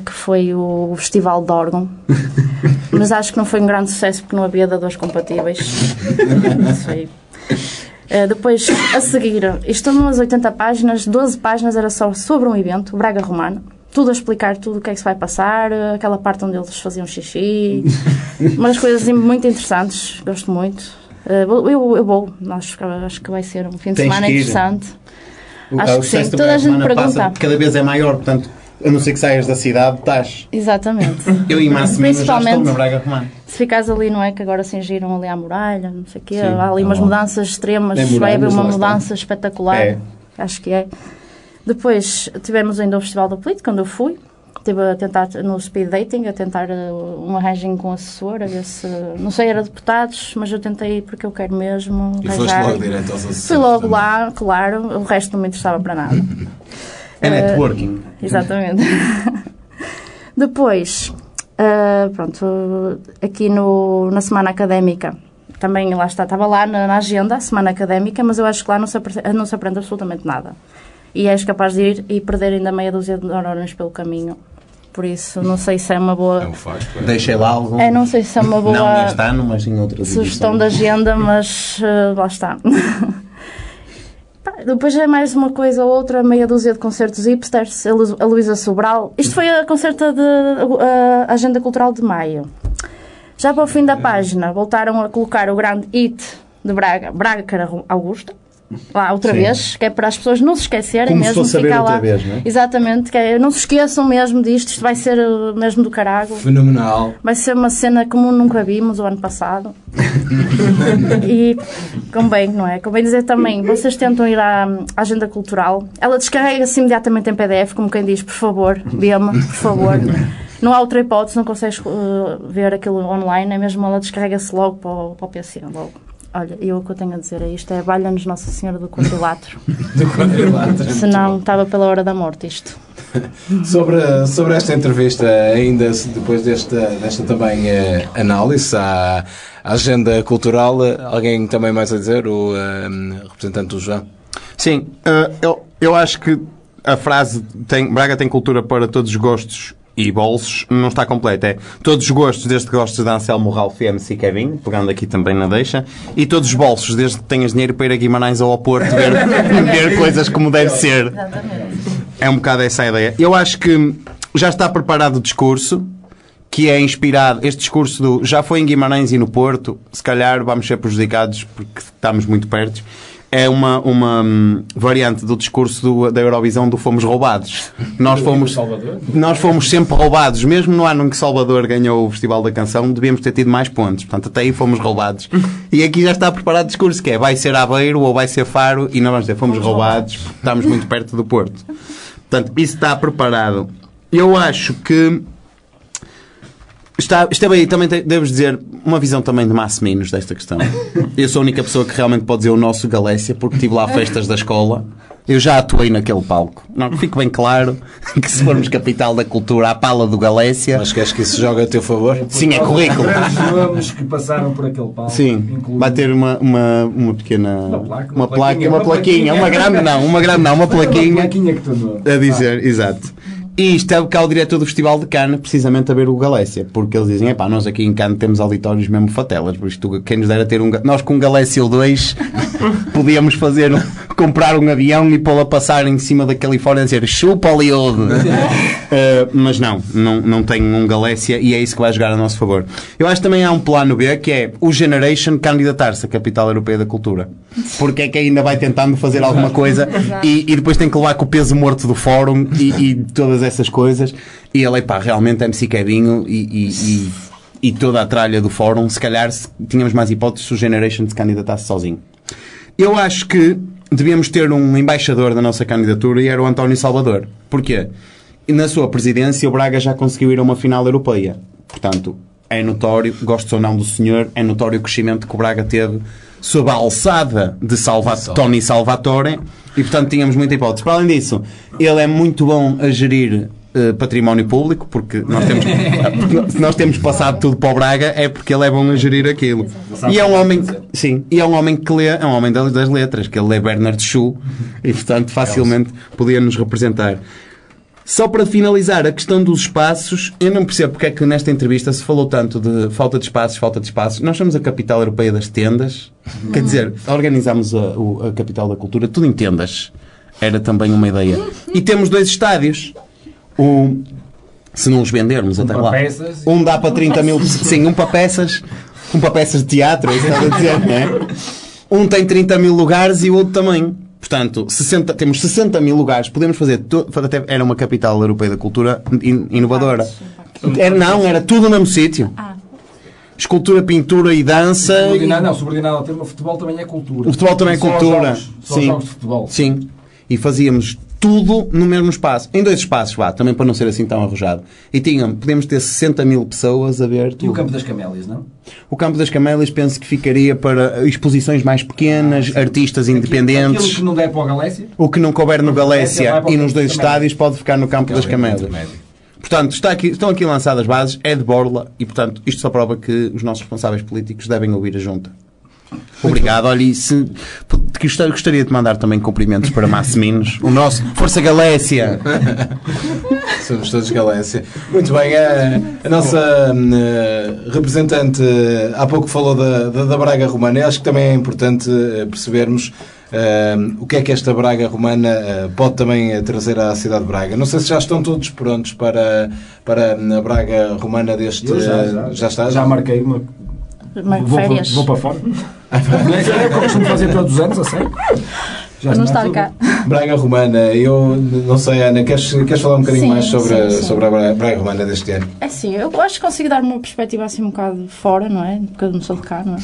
que foi o Festival de Órgão. Mas acho que não foi um grande sucesso porque não havia dadores compatíveis. Não sei. Eh, depois, a seguir, isto umas 80 páginas, 12 páginas era só sobre um evento, o Braga Romano, tudo a explicar tudo o que é que se vai passar, aquela parte onde eles faziam xixi, umas coisas assim muito interessantes, gosto muito. Uh, eu, eu vou, acho, que- acho que vai ser um fim de Tens semana interessante. O- Acho o que sim. Toda da a gente semana pergunta. passa, cada vez é maior, portanto, a não ser que saias da cidade, estás. Exatamente. Eu e Márcio Minas já estou Principalmente- na Braga Romana. Se ficares ali, não é? Que agora cingiram ali à muralha, não sei o quê. Sim. Há ali umas Ah. mudanças extremas. É vai muralha, haver uma mudança espetacular. É. Acho que é. Depois tivemos ainda o Festival da Política, onde eu fui. Estive a tentar, no speed dating, a tentar uh, um arranjinho com assessor, a ver se... Não sei, era deputados, mas eu tentei ir porque eu quero mesmo E foste logo direto aos assessores. Fui logo também. lá, claro. O resto não me interessava para nada. É networking. Exatamente. Depois, ah, pronto, aqui no, na semana académica, também lá está, estava lá na, na agenda, a semana académica, mas eu acho que lá não se, não se aprende absolutamente nada. E és capaz de ir e perder ainda meia dúzia de neurônios pelo caminho. Por isso, não sei se é uma É boa. um facto. é. Deixei lá algo. É, não sei se é uma boa Não neste ano, mas em outras sugestão de agenda, mas eh, lá está. Depois é mais uma coisa ou outra, meia dúzia de concertos hipsters, a Lu- a Luísa Sobral. Isto foi a concerta de a Agenda Cultural de Maio. Já para o fim da página, voltaram a colocar o grande hit de Braga, Braga Cara Augusta, lá outra Sim. vez, que é para as pessoas não se esquecerem Como se mesmo, fosse ver ficar outra lá. vez, não é? Exatamente, que é, não se esqueçam mesmo disto, isto vai ser eh, mesmo do carago. Fenomenal. Vai ser uma cena como nunca vimos o ano passado. e convém, não é? Convém dizer também, vocês tentam ir à, à agenda cultural, ela descarrega-se imediatamente em PDF, como quem diz, por favor, vê-me, por favor. Não há outra hipótese, não consegues uh, ver aquilo online, é mesmo ela descarrega-se logo para o, para o PC, logo. Olha, eu o que eu tenho a dizer é isto, é valha-nos Nossa Senhora do Quadrilátero. Do quadrilátero. Senão estava pela hora da morte isto. Sobre, sobre esta entrevista, ainda depois desta, desta também eh, análise à, à agenda cultural, alguém também mais a dizer? O eh, representante do João? Sim, eh, eu, eu acho que a frase tem, Braga tem cultura para todos os gostos e bolsos não está completa. É todos os gostos, desde que gostes de Anselmo Ralph e MC Kevin, pegando aqui também na deixa, e todos os bolsos, desde que tenhas dinheiro para ir a Guimarães ou ao Porto ver, ver coisas como deve ser. É um bocado essa a ideia. Eu acho que já está preparado o discurso, que é inspirado. Este discurso do já foi em Guimarães e no Porto, se calhar vamos ser prejudicados porque estamos muito perto. É uma, uma hum, variante do discurso do- da Eurovisão do fomos roubados. Nós fomos, nós fomos sempre roubados. Mesmo no ano em que Salvador ganhou o Festival da Canção, devíamos ter tido mais pontos. Portanto, até aí fomos roubados. E aqui já está preparado o discurso que é vai ser Aveiro ou vai ser Faro e nós vamos dizer fomos roubados porque estamos muito perto do Porto. Portanto, isso está preparado. Eu acho que Está, está bem, também te- devo dizer, uma visão também de Massiminos desta questão. Eu sou a única pessoa que realmente pode dizer o nosso Galécia, porque estive lá a festas da escola. Eu já atuei naquele palco. Não, fique bem claro que se formos capital da cultura, à pala do Galécia. Mas queres que isso jogue a teu favor? Sim, é currículo. Os nomes que passaram por aquele palco. Sim, vai ter uma, uma, uma pequena. Uma placa, uma uma placa, plaquinha, uma plaquinha, plaquinha. uma grande não, uma grande não, uma Foi uma plaquinha. plaquinha que tu. A dizer, exato. E esteve cá o diretor do Festival de Cannes, precisamente a ver o Galécia, porque eles dizem, epá, nós aqui em Cannes temos auditórios mesmo fatelas, por isto quem nos dera ter um... Nós com um Galécia ou dois podíamos fazer, comprar um avião e pô-lo a passar em cima da Califórnia a dizer chupa oleodo. Uh, mas não, não, não tem um Galécia e é isso que vai jogar a nosso favor. Eu acho que também há um plano B que é o Generation candidatar-se à Capital Europeia da Cultura. Porque é que ainda vai tentando fazer alguma coisa e, e depois tem que levar com o peso morto do fórum e, e todas essas coisas. E ele, pá, realmente MC Kevinho e, e, e, e toda a tralha do fórum, se calhar se tínhamos mais hipóteses se o Generation se candidatasse sozinho. Eu acho que devíamos ter um embaixador da nossa candidatura e era o António Salvador. Porquê? Na sua presidência, o Braga já conseguiu ir a uma final europeia. Portanto, é notório, gostes ou não do senhor, é notório o crescimento que o Braga teve sob a alçada de Salva Tony Salvatore e, portanto, tínhamos muita hipótese. Para além disso, ele é muito bom a gerir eh, património público, porque nós temos, se nós temos passado tudo para o Braga, é porque ele é bom a gerir aquilo. E é um homem, sim, e é um homem que lê, é um homem das, das letras, que ele lê Bernard Shaw e, portanto, facilmente podia nos representar. Só para finalizar, a questão dos espaços, eu não percebo porque é que nesta entrevista se falou tanto de falta de espaços, falta de espaços. Nós somos a capital europeia das tendas, quer dizer, organizámos a, a capital da cultura, tudo em tendas. Era também uma ideia. E temos dois estádios. O, se não os vendermos até para lá. peças Um dá para 30 mil. Sim, um para peças. Um para peças de teatro, é isso que estava a dizer, não é? Um tem 30 mil lugares e o outro também. Portanto, 60, temos 60 mil lugares. Podemos fazer. até era uma capital europeia da cultura in- inovadora. Era, não, era tudo no mesmo sítio. Escultura, pintura e dança. e- Subordinado, não, subordinado ao tema, o futebol também é cultura. O futebol também é Só os cultura. Jogos, só Sim. os jogos de futebol. Sim. E fazíamos tudo no mesmo espaço. Em dois espaços, vá, também para não ser assim tão arrojado. E tinham, podíamos ter 60 mil pessoas a ver E tudo. o Campo das Camélias, não? O Campo das Camélias penso que ficaria para exposições mais pequenas, artistas Aquilo independentes. que não der para o Galécia, O que não couber no Galécia e nos dois estádios pode ficar no Campo das Camélias. Portanto, está aqui- estão aqui lançadas bases, é de borla e, portanto, isto só prova que os nossos responsáveis políticos devem ouvir a junta. Obrigado. Olha, e se, gostaria, gostaria de mandar também cumprimentos para Massiminos, o nosso Força Galécia. Somos todos Galécia. Muito bem, a, a nossa hum, eh, representante eh, há pouco falou da, da, da Braga Romana. Eu acho que também é importante eh, percebermos eh, o que é que esta Braga Romana eh, pode também eh, trazer à cidade de Braga. Não sei se já estão todos prontos para, para hum, a Braga Romana deste. eu já, eh, já, já está? já marquei uma. Vou, férias. vou para fora. Não é é o que eu costumo fazer todos os anos, a sério. Já não está cá. Braga Romana, eu não sei, Ana, queres, queres falar um bocadinho Sim, mais sobre, a- sim, sim. sobre a Bra- Braga Romana deste ano? É sim, eu acho que consigo dar uma perspectiva assim um bocado fora, não é? Porque eu não sou de cá, não é?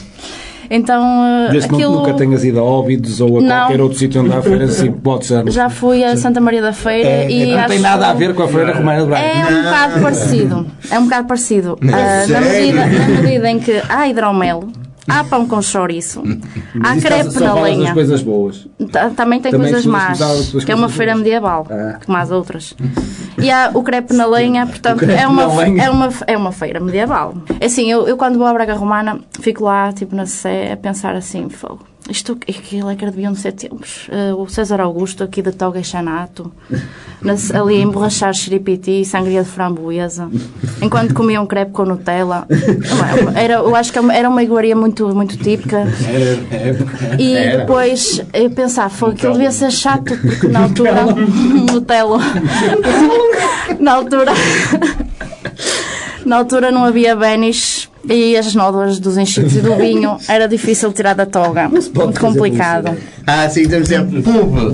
Então, eh, Desde que aquilo... nunca tenhas ido a Óbidos ou a Não. qualquer outro sítio onde há feiras, assim, pode ser. Já fui a Santa Maria da Feira É, e não acho tem nada a ver com a Feira Romana de Braga. É um bocado parecido. É um bocado parecido. Ah, na, medida, na medida em que há hidromel, há pão com chouriço, há Isso crepe na falas das lenha. coisas boas. Ta- Também tem Também coisas más, que é uma boas. feira medieval, Ah. como as outras. E há o crepe na lenha, portanto, é uma, lenha. é, uma, é uma feira medieval. É assim, eu, eu quando vou à Braga Romana, fico lá, tipo, na Sé, a pensar assim, fogo. Isto, aquilo é que deviam ser tempos. Eh, o César Augusto, aqui da Toga e Xanato, nas- ali a emborrachar xeripiti e sangria de framboesa, enquanto comia um crepe com Nutella. Era, eu acho que era uma iguaria muito, muito típica. E depois eu pensava, foi aquilo devia ser chato, porque na altura. Nutella. na altura. na altura não havia Benis e as nódoas dos enchidos e do vinho era difícil tirar da toga. Muito complicado. Ah, sim, temos sempre. Pumba.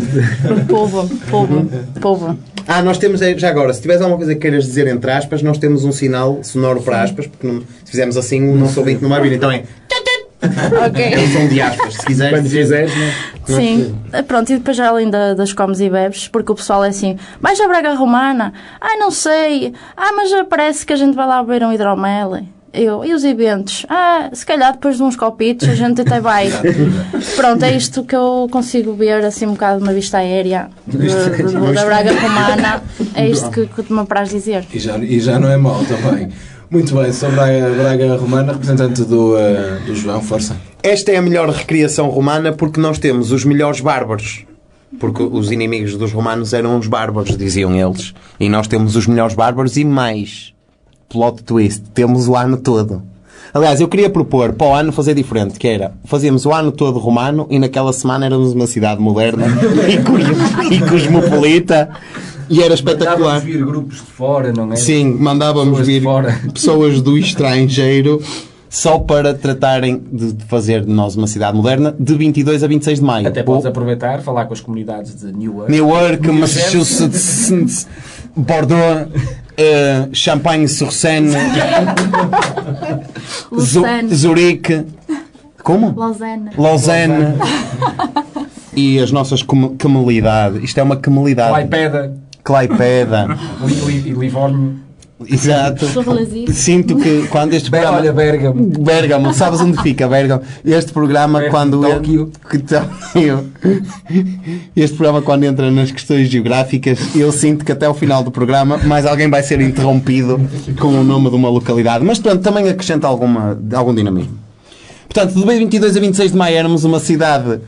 Povo, povo, povo. Ah, nós temos, já agora, se tiveres alguma coisa que queiras dizer entre aspas, nós temos um sinal sonoro para aspas, porque não- se fizermos assim, o nosso ouvinte não vai vir. Então é. Ok. É um som de aspas, se quiseres. Quando fizeres, não é? Sim, pronto, e depois já além da- das comes e bebes, porque o pessoal é assim, vais à Braga Romana? Ah, não sei. Ah, mas já parece que a gente vai lá beber um hidromel. Eu, e os eventos? Ah, se calhar depois de uns copitos a gente até vai. Pronto, é isto que eu consigo ver assim um bocado uma vista aérea de- de- da Braga Romana. É isto que, que me apraz dizer. E já, e já não é mau também. Muito bem, sobre a Braga Romana, representante do, eh, do João, força. Esta é a melhor recriação romana porque nós temos os melhores bárbaros. Porque os inimigos dos romanos eram os bárbaros, diziam eles. E nós temos os melhores bárbaros e mais. Plot twist. Temos o ano todo. Aliás, eu queria propor para o ano fazer diferente, que era, fazíamos o ano todo romano e naquela semana éramos uma cidade moderna e cosmopolita e era espetacular. Mandávamos vir grupos de fora, não é? Sim, mandávamos Pessoas vir fora. pessoas do estrangeiro só para tratarem de fazer de nós uma cidade moderna de 22 a 26 de maio. Até podes aproveitar, falar com as comunidades de Newark. Newark, Massachusetts, Bordeaux, eh, Champagne-sur-Seine. Zurique. Como? Lausanne. Lausanne. E as nossas com- comunidades. Isto é uma comunidade. Claipeda Claipeda. Li, Li, e Livorno. Exato. Sinto que quando este Bem, programa. olha, Bergamo. Bergamo, sabes onde fica Bergamo? Este programa Perto quando Tóquio. que Tóquio. Este programa quando entra nas questões geográficas, eu sinto que até o final do programa mais alguém vai ser interrompido com o nome de uma localidade. Mas pronto, também acrescenta alguma, algum dinamismo. Portanto, de 22 a 26 de maio éramos uma cidade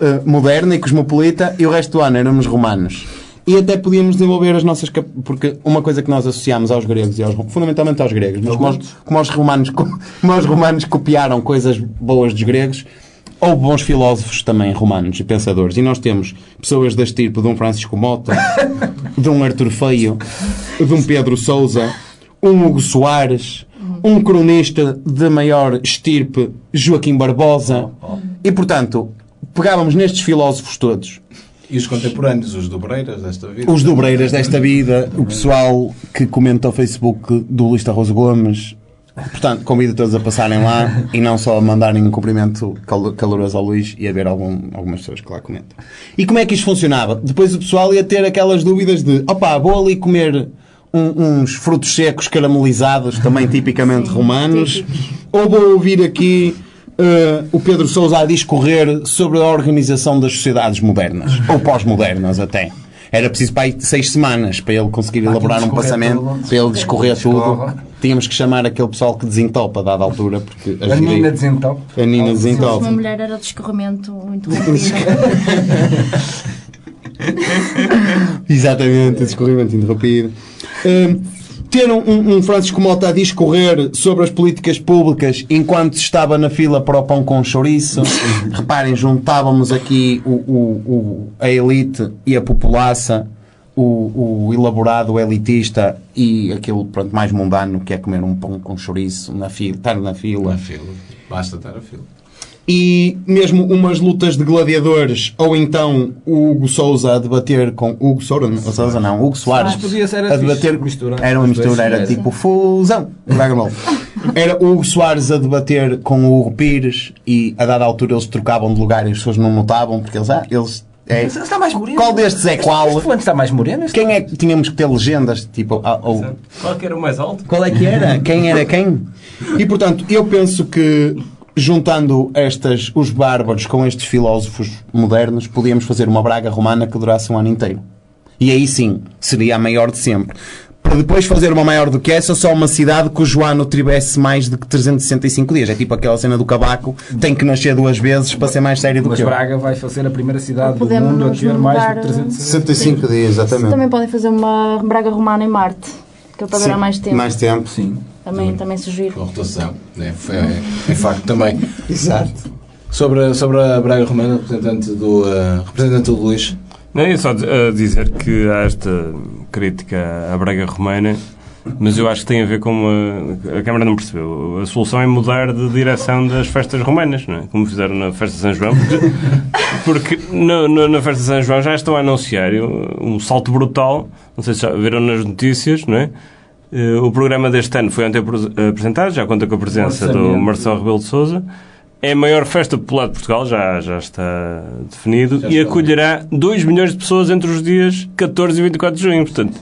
eh, moderna e cosmopolita e o resto do ano éramos romanos. E até podíamos desenvolver as nossas. Porque uma coisa que nós associamos aos gregos e aos, fundamentalmente aos gregos, mas como os, como os romanos, co- como os romanos copiaram coisas boas dos gregos, houve bons filósofos também romanos e pensadores. E nós temos pessoas deste tipo, de um Francisco Mota, de um Artur Feio, de um Pedro Sousa, um Hugo Soares, um cronista de maior estirpe, Joaquim Barbosa. E, portanto, pegávamos nestes filósofos todos E os contemporâneos, os dobreiras desta vida? os dobreiras desta vida, o pessoal que comenta ao Facebook do Luís Rosa Gomes. Portanto, convido todos a passarem lá e não só a mandarem um cumprimento cal- caloroso ao Luís e a ver algum- algumas pessoas que lá comentam. E como é que isto funcionava? Depois o pessoal ia ter aquelas dúvidas de opá, vou ali comer um- uns frutos secos caramelizados, também tipicamente romanos, ou vou ouvir aqui eh, o Pedro Sousa a discorrer sobre a organização das sociedades modernas, ou pós-modernas até. Era preciso para aí seis semanas para ele conseguir elaborar um passamento, tudo. para ele discorrer tudo. Tínhamos que chamar aquele pessoal que desentopa a dada altura, porque A Nina desentope. A Nina Uma desentopa. mulher era de escorrimento interrompido. Exatamente, esse escorrimento interrompido. Hum, ter um, um- Francisco Mota a discorrer sobre as políticas públicas enquanto estava na fila para o pão com chouriço. Reparem, juntávamos aqui o, o- o- a elite e a populaça, o, o elaborado elitista e aquilo pronto, mais mundano que é comer um pão com chouriço na fila, estar na fila. Na fila. Basta estar a fila. E mesmo umas lutas de gladiadores, ou então o Hugo Souza a debater com Hugo Souza, não, Sousa não, Hugo Soares Ah, podia ser a debater, fixe, misturar era uma mistura, era tipo fusão, Dragon Ball. Era o Hugo Soares a debater com o Hugo Pires e a dada altura eles trocavam de lugar e as pessoas não notavam porque eles, ah, eles é, está mais moreno. qual destes é qual? Este fulano está mais moreno. Quem é que tínhamos que ter legendas? Tipo, ah, ou, Qual que era o mais alto? qual é que era? Quem era quem? E portanto, eu penso que juntando estas, os bárbaros com estes filósofos modernos, podíamos fazer uma Braga romana que durasse um ano inteiro. E aí sim, seria a maior de sempre. Para depois fazer uma maior do que essa, só uma cidade cujo ano tivesse mais de que 365 dias. É tipo aquela cena do cabaco, tem que nascer duas vezes para ser mais sério do Mas que eu. Braga vai fazer a primeira cidade do mundo a ter mais de 300 65 dias, exatamente. Também podem fazer uma Braga Romana em Marte, que é para durar mais tempo. Mais tempo. Sim. Também, também sugiro. Com rotação. É, é, é facto também. Exato. Sobre, a- sobre a Braga Romana, representante do, eh, representante do Luís. Não, é só a dizer que há esta crítica à Braga Romana, mas eu acho que tem a ver com uma. A Câmara não percebeu. A solução é mudar de direção das festas romanas, não é? Como fizeram na festa de São João. Porque, porque no- no- na festa de São João já estão a anunciar um salto brutal. Não sei se já viram nas notícias, não é? Eh, O programa deste ano foi ontem apres- apresentado, já conta com a presença do. Marcelo Rebelo de Souza. É a maior festa popular de Portugal, já, já está definido, e acolherá 2 milhões de pessoas entre os dias 14 e 24 de junho. Portanto,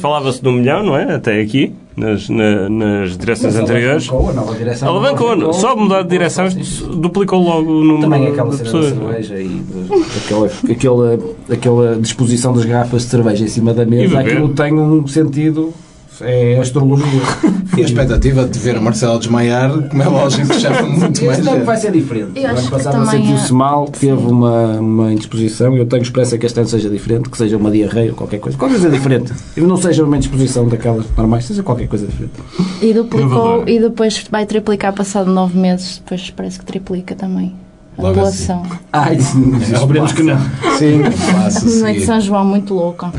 falava-se de um milhão, não é? Até aqui, nas, na- nas direções anteriores. Alavancou, a nova direção. Alavancou, só mudar de direção, isto duplicou logo o número Também aquela de pessoas. cerveja e de- aquela, aquela, aquela disposição das garrafas de cerveja em cima da mesa, aquilo tem um sentido, é astrologia. E a expectativa de ver Marcelo desmaiar, como é lógico, chama muito mais Este ano vai ser diferente. Eu O acho ano que passado também sentiu-se é- mal, teve uma, uma indisposição. Eu tenho esperança que este ano seja diferente, que seja uma diarreia ou qualquer coisa. Qualquer coisa diferente. E não seja uma indisposição daquelas normais, seja qualquer coisa diferente. E duplicou Inovador. e depois vai triplicar passado nove meses. Depois parece que triplica também a Logo população. Ai, esperemos que não. Sim, passo a Não é de. São João muito louca.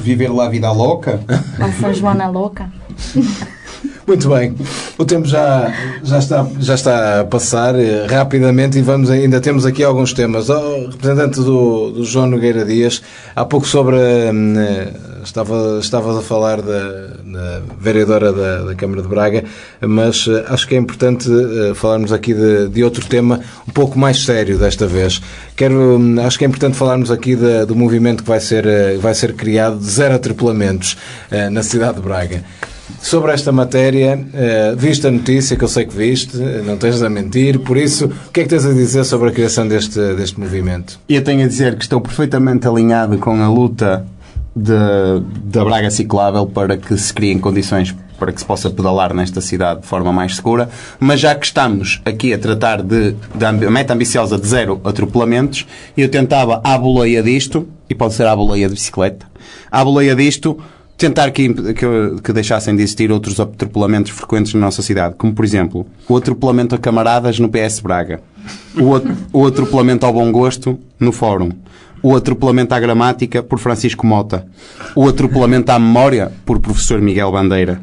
Viver lá a vida louca. A São João é louca. Muito bem. O tempo já, já, está, já está a passar eh, rapidamente e vamos, ainda temos aqui alguns temas. O representante do, do João Nogueira Dias, há pouco sobre. hum, eh, Estava, estavas a falar da, da vereadora da, da Câmara de Braga, mas eh, acho que é importante falarmos aqui de, de outro tema um pouco mais sério desta vez. Quero, hum, acho que é importante falarmos aqui da- do movimento que vai ser, vai ser criado de zero atropelamentos eh, na cidade de Braga. Sobre esta matéria, eh, viste a notícia que eu sei que viste, não tens a mentir, por isso, o que é que tens a dizer sobre a criação deste, deste movimento? Eu tenho a dizer que estou perfeitamente alinhado com a luta de, da Braga Ciclável para que se criem condições para que se possa pedalar nesta cidade de forma mais segura, mas já que estamos aqui a tratar de, da meta ambiciosa de zero atropelamentos, eu tentava, à boleia disto, e pode ser à boleia de bicicleta, à boleia disto, tentar que, que, que deixassem de existir outros atropelamentos frequentes na nossa cidade, como por exemplo o atropelamento a camaradas no PS Braga. o, o atropelamento ao bom gosto no fórum, o atropelamento à gramática por Francisco Mota, o atropelamento à memória por professor Miguel Bandeira,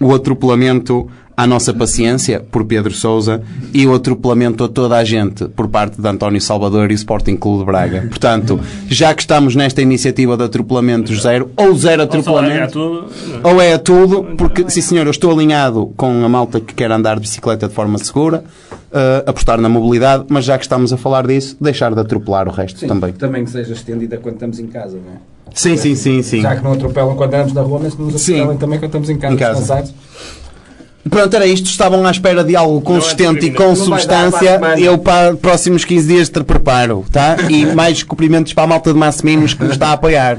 o atropelamento à nossa paciência por Pedro Sousa e o atropelamento a toda a gente por parte de António Salvador e o Sporting Clube de Braga. Portanto, já que estamos nesta iniciativa de atropelamentos zero ou zero largar atropelamento, tudo. ou é a tudo, porque, sim senhor, eu estou alinhado com a malta que quer andar de bicicleta de forma segura, eh, apostar na mobilidade, mas já que estamos a falar disso, deixar de atropelar o resto também. Também que seja estendida quando estamos em casa, não é? Sim, sim, sim, sim. Já que não atropelam quando andamos na rua, mas que nos Sim. atropelem também quando estamos em casa, Em casa. Pronto, era isto. Estavam à espera de algo consistente e com Não vai dar substância. Eu, para os próximos 15 dias, te preparo, tá? E mais cumprimentos para a malta de Massiminos que nos está a apoiar.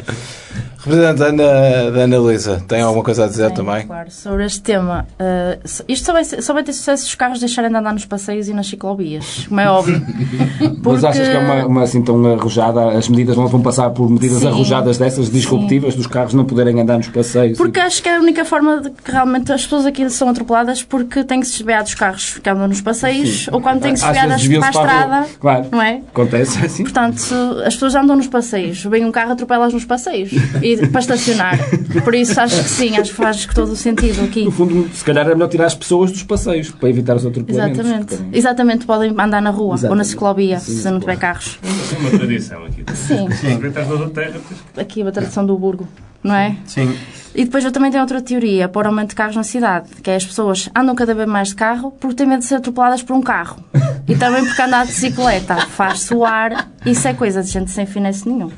Representante Ana, da Ana Luísa, tem alguma coisa a dizer Tenho, também? Claro, sobre este tema. uh, isto só vai, ser- só vai ter sucesso se os carros deixarem de andar nos passeios e nas ciclovias, como é óbvio. Mas achas que é uma, uma assim tão arrojada, as medidas não vão passar por medidas Sim. arrojadas dessas, disruptivas, dos carros não poderem andar nos passeios? Porque acho que é a única forma de que realmente as pessoas aqui são atropeladas porque têm que se desviar dos carros que andam nos passeios ou quando têm que se desviar das- para a estrada. rua. Claro. Não é? Acontece assim. Portanto, as pessoas andam nos passeios, vem um carro atropela-as nos passeios e para estacionar. Por isso acho que sim, acho que faz todo o sentido aqui. No fundo, se calhar é melhor tirar as pessoas dos passeios para evitar os atropelamentos. Exatamente. Porque- Exatamente, podem andar na rua ou na Exatamente. ciclovia se não tiver carros. É uma tradição aqui. Sim, Respeitar toda a terra. tens- aqui a tradição do Burgo, não é? Sim. E depois eu também tenho outra teoria para o aumento de carros na cidade, que é as pessoas andam cada vez mais de carro porque têm medo de ser atropeladas por um carro. E também porque andar de bicicleta faz suar, isso é coisa de gente sem finesse nenhum.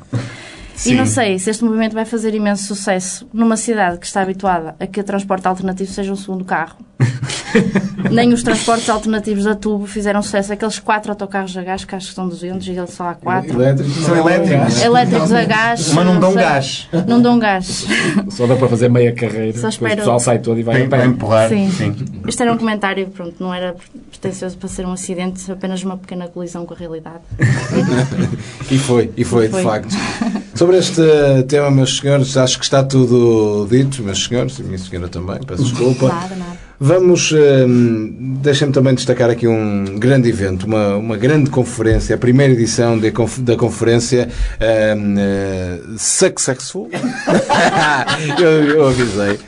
E não sei se este movimento vai fazer imenso sucesso numa cidade que está habituada a que o transporte alternativo seja um segundo carro. Nem os transportes alternativos a tubo fizeram sucesso. Aqueles quatro autocarros a gás, que acho que são 200 e ele só há quatro. São elétricos. Elétricos a gás. Mas não dão gás. Não dão gás. Só dá para fazer meia carreira. Só espero- O pessoal sai todo e vai pé. empurrar. Sim. Sim. Isto era um comentário, pronto, não era pretencioso para ser um acidente, apenas uma pequena colisão com a realidade. E foi, e foi, Foi. de facto. Sobre este tema, meus senhores, acho que está tudo dito, meus senhores, e minha senhora também, peço desculpa. Nada, nada. Vamos, hum, deixem-me também destacar aqui um grande evento, uma, uma grande conferência, a primeira edição de da conferência hum, eh, Successful. eu, eu avisei.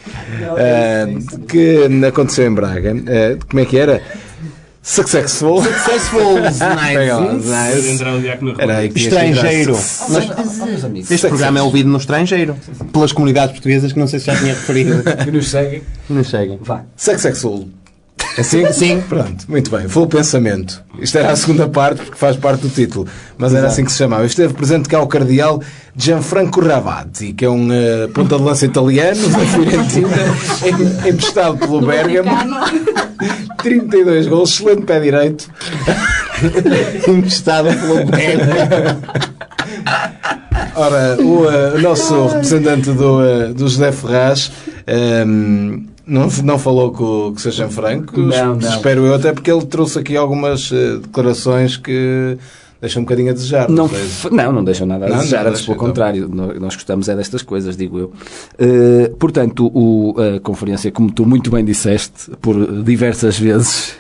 Hum, que aconteceu em Braga. Eh, como é que era? Successful. Successful nice. Era que que Estrangeiro. Mas este programa é ouvido no estrangeiro. Pelas comunidades portuguesas que não sei se já tinha referido. E nos seguem. Não chegam. Successful. Assim? Sim. Pronto, muito bem. Foi o pensamento. Isto era a segunda parte, porque faz parte do título. Mas era assim que se chamava. Esteve presente cá o cardeal Gianfranco Ravati, que é um eh, ponta de lança italiano da Fiorentina, em- emprestado pelo Bergamo. 32 gols, excelente pé direito. Emprestado pelo Bergamo. Ora, o, o nosso representante do, eh, do José Ferraz ehm, não, não falou com, com o Sr. Gianfranco, Não, não. espero eu, até porque ele trouxe aqui algumas eh, declarações que deixam um bocadinho a desejar. Não, não, não deixam nada a Não, desejar, antes deixa, pelo então. contrário, nós, nós gostamos é destas coisas, digo eu. Eh, portanto, o, a conferência, como tu muito bem disseste, por diversas vezes,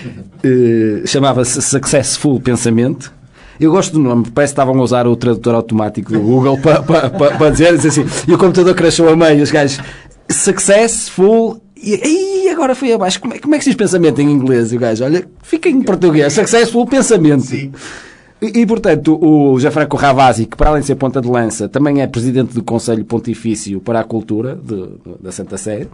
eh, chamava-se Successful Pensamento. Eu gosto do nome, parece que estavam a usar o tradutor automático do Google para pa, pa, pa dizer, dizer assim, e o computador crashou a meio, os gajos, Successful, e, e agora foi abaixo, como é, como é que se diz pensamento em inglês? E o gajo, olha, fica em português, Successful Pensamento. E, e, portanto, o Gianfranco Ravasi, que para além de ser ponta de lança, também é presidente do Conselho Pontifício para a Cultura de- da Santa Sé,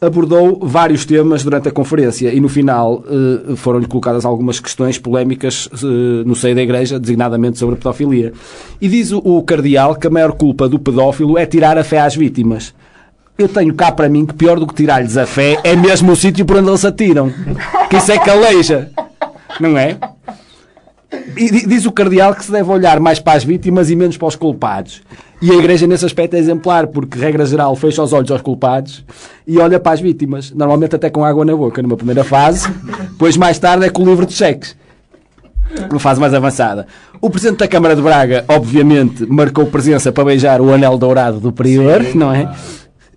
abordou vários temas durante a conferência e no final eh, foram-lhe colocadas algumas questões polémicas eh, no seio da Igreja, designadamente sobre a pedofilia. E diz o, o cardeal que a maior culpa do pedófilo é tirar a fé às vítimas. Eu tenho cá para mim que pior do que tirar-lhes a fé é mesmo o sítio por onde eles atiram. Que isso é caleja. Não é? E di- diz o cardeal que se deve olhar mais para as vítimas e menos para os culpados. E a Igreja, nesse aspecto, é exemplar, porque, regra geral, fecha os olhos aos culpados e olha para as vítimas. Normalmente, até com água na boca, numa primeira fase, depois, mais tarde, é com o livro de cheques. Uma fase mais avançada. O Presidente da Câmara de Braga, obviamente, marcou presença para beijar o anel dourado do Prior, não é?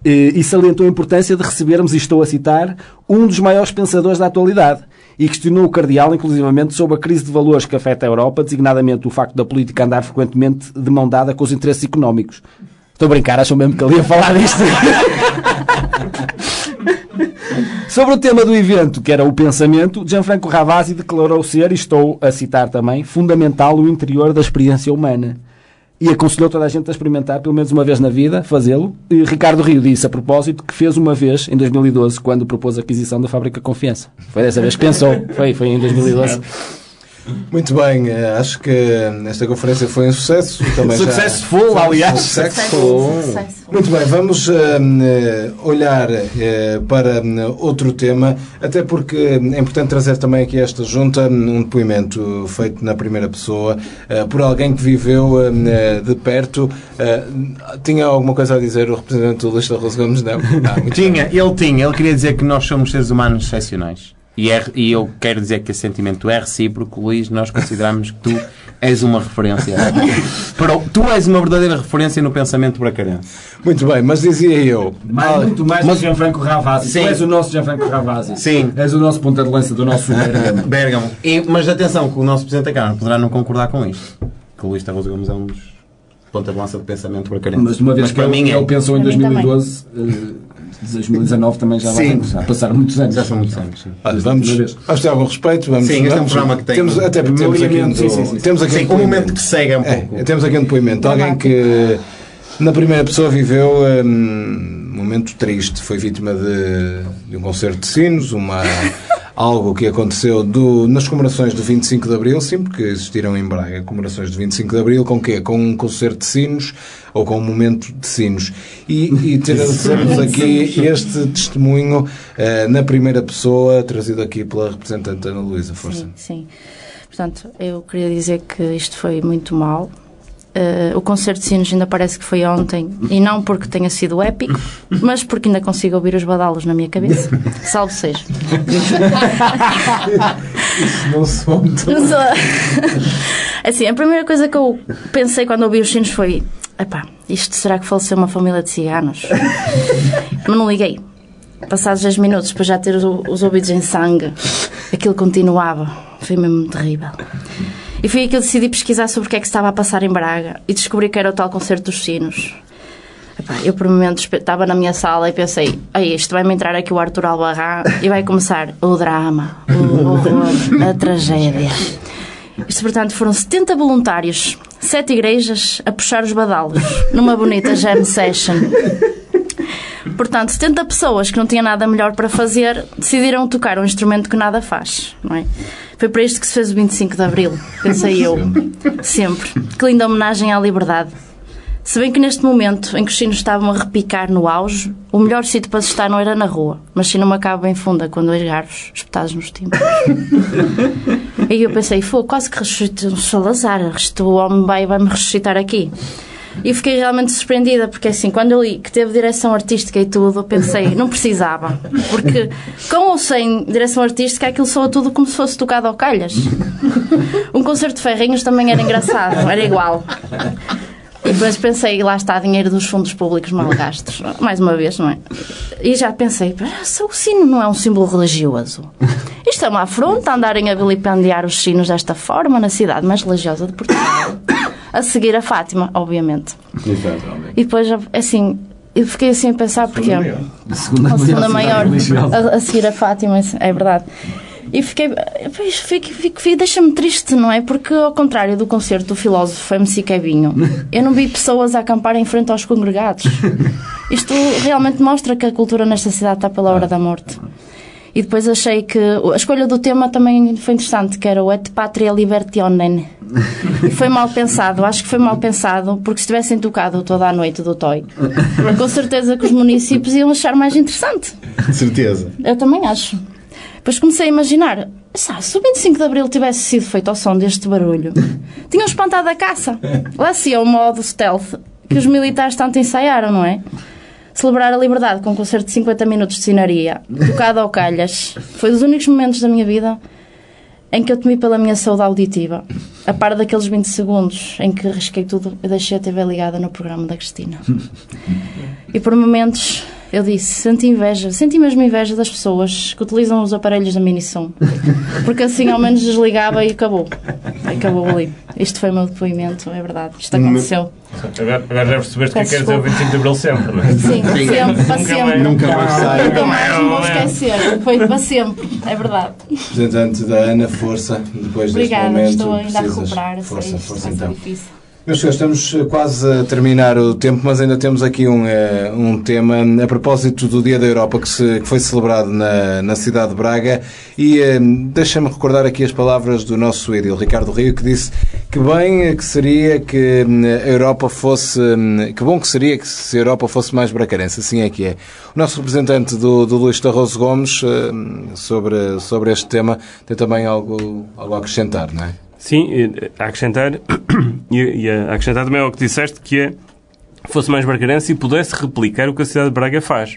E, e salientou a importância de recebermos, e estou a citar, um dos maiores pensadores da atualidade. E questionou o cardeal, inclusivamente, sobre a crise de valores que afeta a Europa, designadamente o facto da política andar frequentemente de mão dada com os interesses económicos. Estou a brincar, acham mesmo que ele ia falar disto? Sobre o tema do evento, que era o pensamento, Gianfranco Ravasi declarou ser, e estou a citar também, fundamental o interior da experiência humana. E aconselhou toda a gente a experimentar, pelo menos uma vez na vida, fazê-lo. E Ricardo Rio disse, a propósito, que fez uma vez, em 2012, quando propôs a aquisição da fábrica Confiança. Foi dessa vez que pensou. Foi, foi em 2012. Muito bem, eh, acho que esta conferência foi um sucesso. Também já- Successful, aliás. Successful. Successful. Muito bem, vamos eh, olhar eh, para outro tema, até porque é importante trazer também aqui esta junta um depoimento feito na primeira pessoa eh, por alguém que viveu de perto. Tinha alguma coisa a dizer o representante do Luís da Rosa Gomes? Não? Ah, muito bem. Tinha, ele tinha. Ele queria dizer que nós somos seres humanos excepcionais. E, é, e eu quero dizer que esse sentimento é recíproco, Luís. Nós consideramos que tu és uma referência. Para o- tu és uma verdadeira referência no pensamento bracarense. Muito bem, mas dizia eu. Mais, muito mais Mas- do Gianfranco Ravasi. Sim. Tu és o nosso Gianfranco Ravasi. Sim. És o nosso ponta de lança do nosso Bergamo. Bérgamo. E- mas atenção, que o nosso Presidente da Câmara poderá não concordar com isto. Que o Luís Tarroso Gomes é um dos ponta de lança do pensamento bracarense. Mas uma vez que para ele, mim é. ele pensou em Para mim 2012, eh, 2019 também já vai passaram muitos anos. Já são muitos anos. Olha, vamos, vamos ter algum respeito. Vamos, Sim, este é um programa que tem Temos, até porque temos aqui, um. Sim, sim, sim. temos aqui Sim, um o momento depoimento. que segue é um É, pouco. temos aqui um depoimento. Alguém que na primeira pessoa viveu hum, um momento triste. Foi vítima de, de um concerto de sinos, uma, algo que aconteceu do- nas comemorações do 25 de Abril, sim, porque existiram em Braga comemorações do 25 de Abril, com quê? Com um concerto de sinos ou com um momento de sinos. E, e trazemos aqui este testemunho eh, na primeira pessoa, trazido aqui pela representante Ana Luísa Força. Sim, sim. Portanto, eu queria dizer que isto foi muito mal. Eh, o concerto de sinos ainda parece que foi ontem, e não porque tenha sido épico, mas porque ainda consigo ouvir os badalos na minha cabeça. Salve seja. Não sou muito Não sou- Assim, a primeira coisa que eu pensei quando ouvi os sinos foi: epá, isto será que faleceu uma família de ciganos? Mas não liguei. Passados 10 minutos, para já ter os, os ouvidos em sangue, aquilo continuava. Foi mesmo terrível. E foi aí que eu decidi pesquisar sobre o que é que estava a passar em Braga e descobri que era o tal concerto dos sinos. Eu por momentos espe- estava na minha sala e pensei, Ei, isto vai-me entrar aqui o Arthur Albarrá e vai começar o drama, o horror, a tragédia. Isto, portanto, foram 70 voluntários, sete igrejas a puxar os badalos numa bonita jam session. Portanto, 70 pessoas que não tinham nada melhor para fazer decidiram tocar um instrumento que nada faz, não é? Foi para isto que se fez o 25 de Abril, pensei eu. Sempre. Que linda homenagem à liberdade. Se bem que neste momento em que os sinos estavam a repicar no auge, o melhor sítio para se estar não era na rua, mas sim numa cava bem funda, com dois garfos espetados nos tímpanos. Aí eu pensei, foi quase que ressuscitou Salazar, o homem vai, vai-me ressuscitar aqui. E fiquei realmente surpreendida, porque assim, quando eu li que teve direção artística e tudo, pensei, não precisava. Porque com ou sem direção artística, aquilo soa tudo como se fosse tocado ao calhas. Um concerto de ferrinhos também era engraçado, era igual. E depois pensei, lá está, dinheiro dos fundos públicos mal gastos. Mais uma vez, não é? E já pensei, "Mas só o sino não é um símbolo religioso. Isto é uma afronta andarem a vilipendiar os sinos desta forma na cidade mais religiosa de Portugal. A seguir a Fátima, obviamente. E depois, assim, eu fiquei assim a pensar, porque A segunda, a segunda maior a, a seguir a Fátima, é verdade. E fiquei, pois, fico, fico, fico- deixa-me triste, não é? Porque, ao contrário do concerto do filósofo MC Kevinho, eu não vi pessoas a acampar em frente aos congregados. Isto realmente mostra que a cultura nesta cidade está pela hora da morte. E depois achei que a escolha do tema também foi interessante, que era o Et Patria Libertionem. E foi mal pensado, acho que foi mal pensado, porque se tivessem tocado toda a noite do Toy, com certeza que os municípios iam achar mais interessante. Certeza. Eu também acho. Depois comecei a imaginar, "Sabe, se o 25 de Abril tivesse sido feito ao som deste barulho, tinham espantado a caça. Lá se é o modo stealth que os militares tanto ensaiaram, não é? Celebrar a liberdade com um concerto de 50 minutos de sinaria, tocado ao calhas, foi dos únicos momentos da minha vida em que eu temi pela minha saúde auditiva. A par daqueles 20 segundos em que arrisquei tudo e deixei a TV ligada no programa da Cristina. E por momentos Eu disse, senti inveja, senti mesmo inveja das pessoas que utilizam os aparelhos da Minisom. Porque assim ao menos desligava e acabou. Acabou ali. Isto foi o meu depoimento, é verdade. Isto aconteceu. Agora, agora já percebeste o que é que quer Peço dizer o 25 de Abril sempre, não é? Sim, sempre, para sempre. Nunca mais sai. Nunca mais me vou esquecer. Foi para sempre, é verdade. Representante da Ana, força, depois Obrigada, deste momento. estou ainda a recuperar. Força, força ser então. difícil. Meus senhores, estamos eh, quase a terminar o tempo, mas ainda temos aqui um, eh, um tema a propósito do Dia da Europa que, se- que foi celebrado na, na cidade de Braga e eh, deixa-me recordar aqui as palavras do nosso edil Ricardo Rio que disse que bem eh, que seria que hum, a Europa fosse, hum, que bom que seria que se a Europa fosse mais bracarense, assim é que é. O nosso representante do, do Luís Tarroso Gomes sobre, sobre este tema tem também algo, algo a acrescentar, não é? Sim, e, a acrescentar, e, e a acrescentar também ao que disseste, que é fosse mais barcarense e pudesse replicar o que a cidade de Braga faz.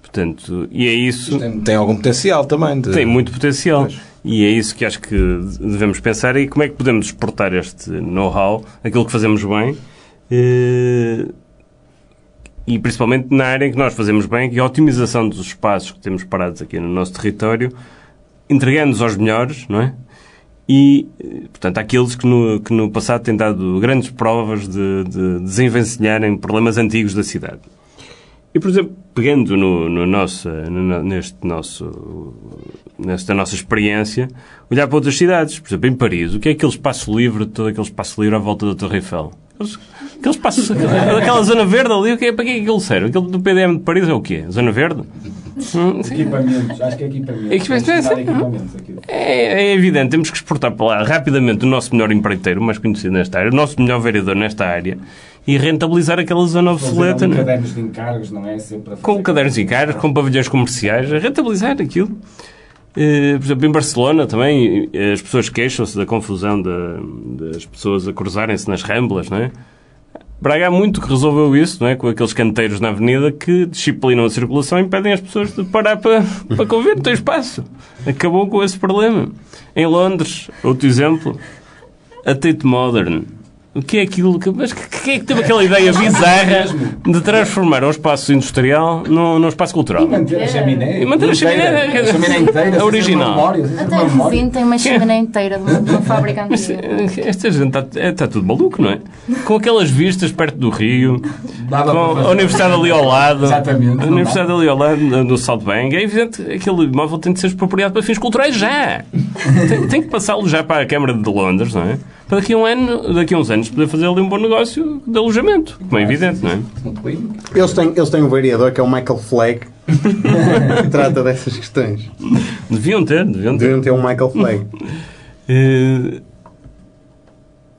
Portanto, e é isso. Tem, tem algum potencial também. de- Tem muito potencial. Pois. E é isso que acho que devemos pensar e como é que podemos exportar este know-how, aquilo que fazemos bem, eh, e principalmente na área em que nós fazemos bem, que é a otimização dos espaços que temos parados aqui no nosso território, entregando-nos aos melhores, não é? E, portanto, àqueles que no, que no passado têm dado grandes provas de, de desenvencilharem problemas antigos da cidade. E, por exemplo, pegando no, no nosso, no- neste nosso, nesta nossa experiência, olhar para outras cidades. Por exemplo, em Paris, o que é aquele espaço livre, todo aquele espaço livre à volta da Torre Eiffel? Aqueles- Aquele espaço, aquela zona verde ali, o que é, para que é que aquilo serve? Aquele do PDM de Paris é o quê? Zona verde? Hum. Equipamentos, acho que é equipamentos. Equipamentos, de equipamentos aqui. É, é evidente, temos que exportar para lá rapidamente o nosso melhor empreiteiro, mais conhecido nesta área, o nosso melhor vereador nesta área, e rentabilizar aquela zona obsoleta. Não é? cadernos de encargos, não é? Sempre com cadernos e caras, com pavilhões comerciais, rentabilizar aquilo. Eh, por exemplo, em Barcelona também, eh, as pessoas queixam-se da confusão da- das pessoas a cruzarem-se nas ramblas, não é? Braga há muito que resolveu isso, não é? Com aqueles canteiros na avenida que disciplinam a circulação e impedem as pessoas de parar para, para conviver, não tem espaço. Acabou com esse problema. Em Londres, outro exemplo, a Tate Modern. O que é aquilo? Que, mas que- quem é que teve aquela ideia bizarra de transformar um espaço industrial num, num espaço cultural? E manter a chaminé. E manter a chaminé. inteira, A chaminé inteira. A original. Até memória. vizinho tem uma chaminé inteira de uma, de uma fábrica antiga. eh, esta gente está, é, está tudo maluco, não é? Com aquelas vistas perto do rio, Dava com a universidade ali ao lado, Exatamente, a universidade ali ao lado, no no South Bank, é evidente que aquele imóvel tem de ser expropriado para fins culturais já. Tem, tem que passá-lo já para a Câmara de Londres, não é? Para daqui a um ano, daqui a uns anos, poder fazer ali um bom negócio de alojamento, como é evidente, não é? Eles têm, eles têm um vereador que é o Michael Flagg que trata dessas questões. Deviam ter, deviam ter. Deviam ter um Michael Flagg. Eh,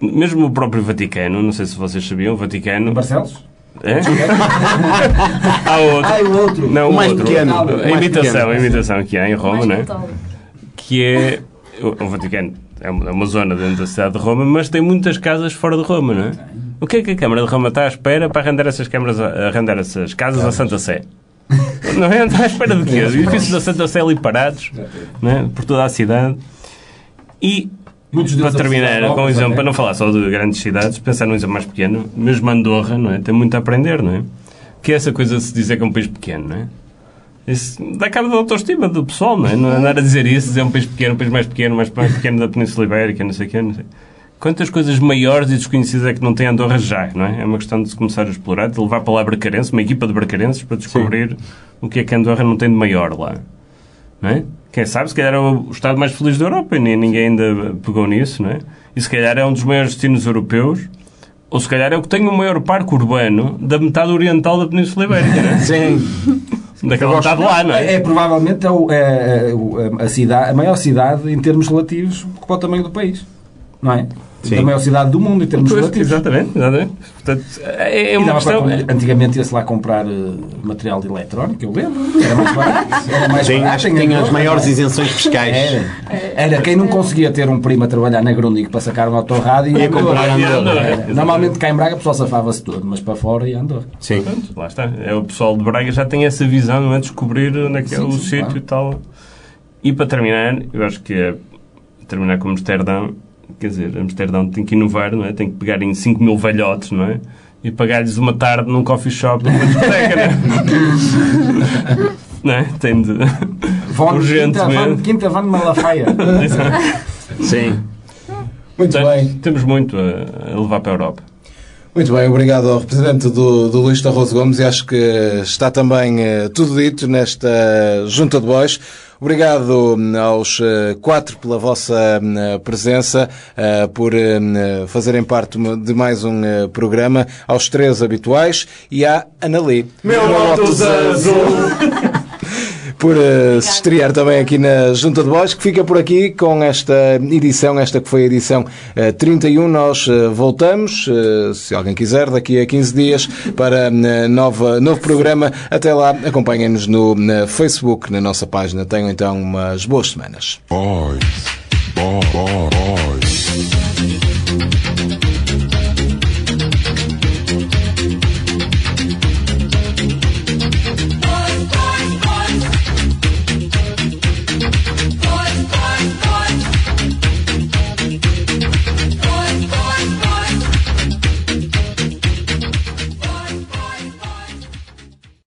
mesmo o próprio Vaticano, não sei se vocês sabiam, o Vaticano. Barcelos? É? há outro. Ah, o outro. Não, O mais outro. pequeno. A imitação, a imitação que há em Roma, não é? Que é. O Vaticano é uma é uma zona dentro da cidade de Roma, mas tem muitas casas fora de Roma, não é? O que é que a Câmara de Roma está à espera para arrendar essas, câmaras, a- arrendar essas casas à Santa Sé? Não é? Está à espera de quê? Os edifícios da Santa Sé ali parados, não é? por toda a cidade. E Muitos para terminar com um exemplo, até. para não falar só de grandes cidades, pensar num exemplo mais pequeno, mesmo Andorra, não é? Tem muito a aprender, não é? Que é essa coisa de se dizer que é um país pequeno, não é? Isso dá cabo da autoestima do pessoal, não é? Não é andar a dizer isso, dizer um país pequeno, um país mais pequeno, mais, mais pequeno da Península Ibérica, não sei o quê, não sei. Quantas coisas maiores e desconhecidas é que não tem Andorra já, não é? É uma questão de se começar a explorar, de levar para lá bracarenses, uma equipa de bracarenses, para descobrir o que é que Andorra não tem de maior lá. Não é? Quem sabe, se calhar é o Estado mais feliz da Europa e ninguém ainda pegou nisso, não é? E se calhar é um dos maiores destinos europeus, ou se calhar é o que tem o maior parque urbano da metade oriental da Península Ibérica, não é? Sim. Daquela metade lá, não É, é? provavelmente é o- é, é, a, cidade, a maior cidade em termos relativos para o tamanho do país. Não é? Sim. A maior cidade do mundo em termos Pois, relativos. exatamente, exatamente. Portanto, é, é E uma para questão... comprar- antigamente ia-se lá comprar eh, material de eletrónica, eu lembro. Era mais barato. Era mais Sim, barato acho que tinha as maiores isenções fiscais. Era. Era quem não conseguia ter um primo a trabalhar na Grundig para sacar um autorrádio Ia comprar Andorra. Normalmente cá em Braga o pessoal safava-se todo, mas para fora ia Andorra. Sim. Pronto, lá está. É, o pessoal de Braga já tem essa visão, não é? Descobrir onde é que é Sim, o sim, sítio claro. e tal. E para terminar, eu acho que é terminar com Amsterdão, quer dizer, Amsterdão tem que inovar, não é? Tem que pegar em 5 mil velhotes, não é? e pagar-lhes uma tarde num coffee shop numa discoteca, né? não é? Tem de. Von Quinta, Van. Quinta Van Malafaia. Sim. Muito Portanto, bem. Temos muito a, levar para a Europa. Muito bem, obrigado ao representante do, do Luís Tarroso Gomes e acho que está também eh, tudo dito nesta junta de bois. Obrigado hum, aos eh, quatro pela vossa hum, presença, eh, por hum, eh, fazerem parte de mais um programa, aos três habituais e à Ana Lee. Meu Lotus Azul! Por eh, se estrear também aqui na Junta de Voz, que fica por aqui com esta edição, esta que foi a edição eh, 31. Nós eh, voltamos, se alguém quiser, daqui a 15 dias para nova, novo programa. Até lá, acompanhem-nos no na Facebook, na nossa página. Tenham então umas boas semanas. Boys, boy, boy, boys.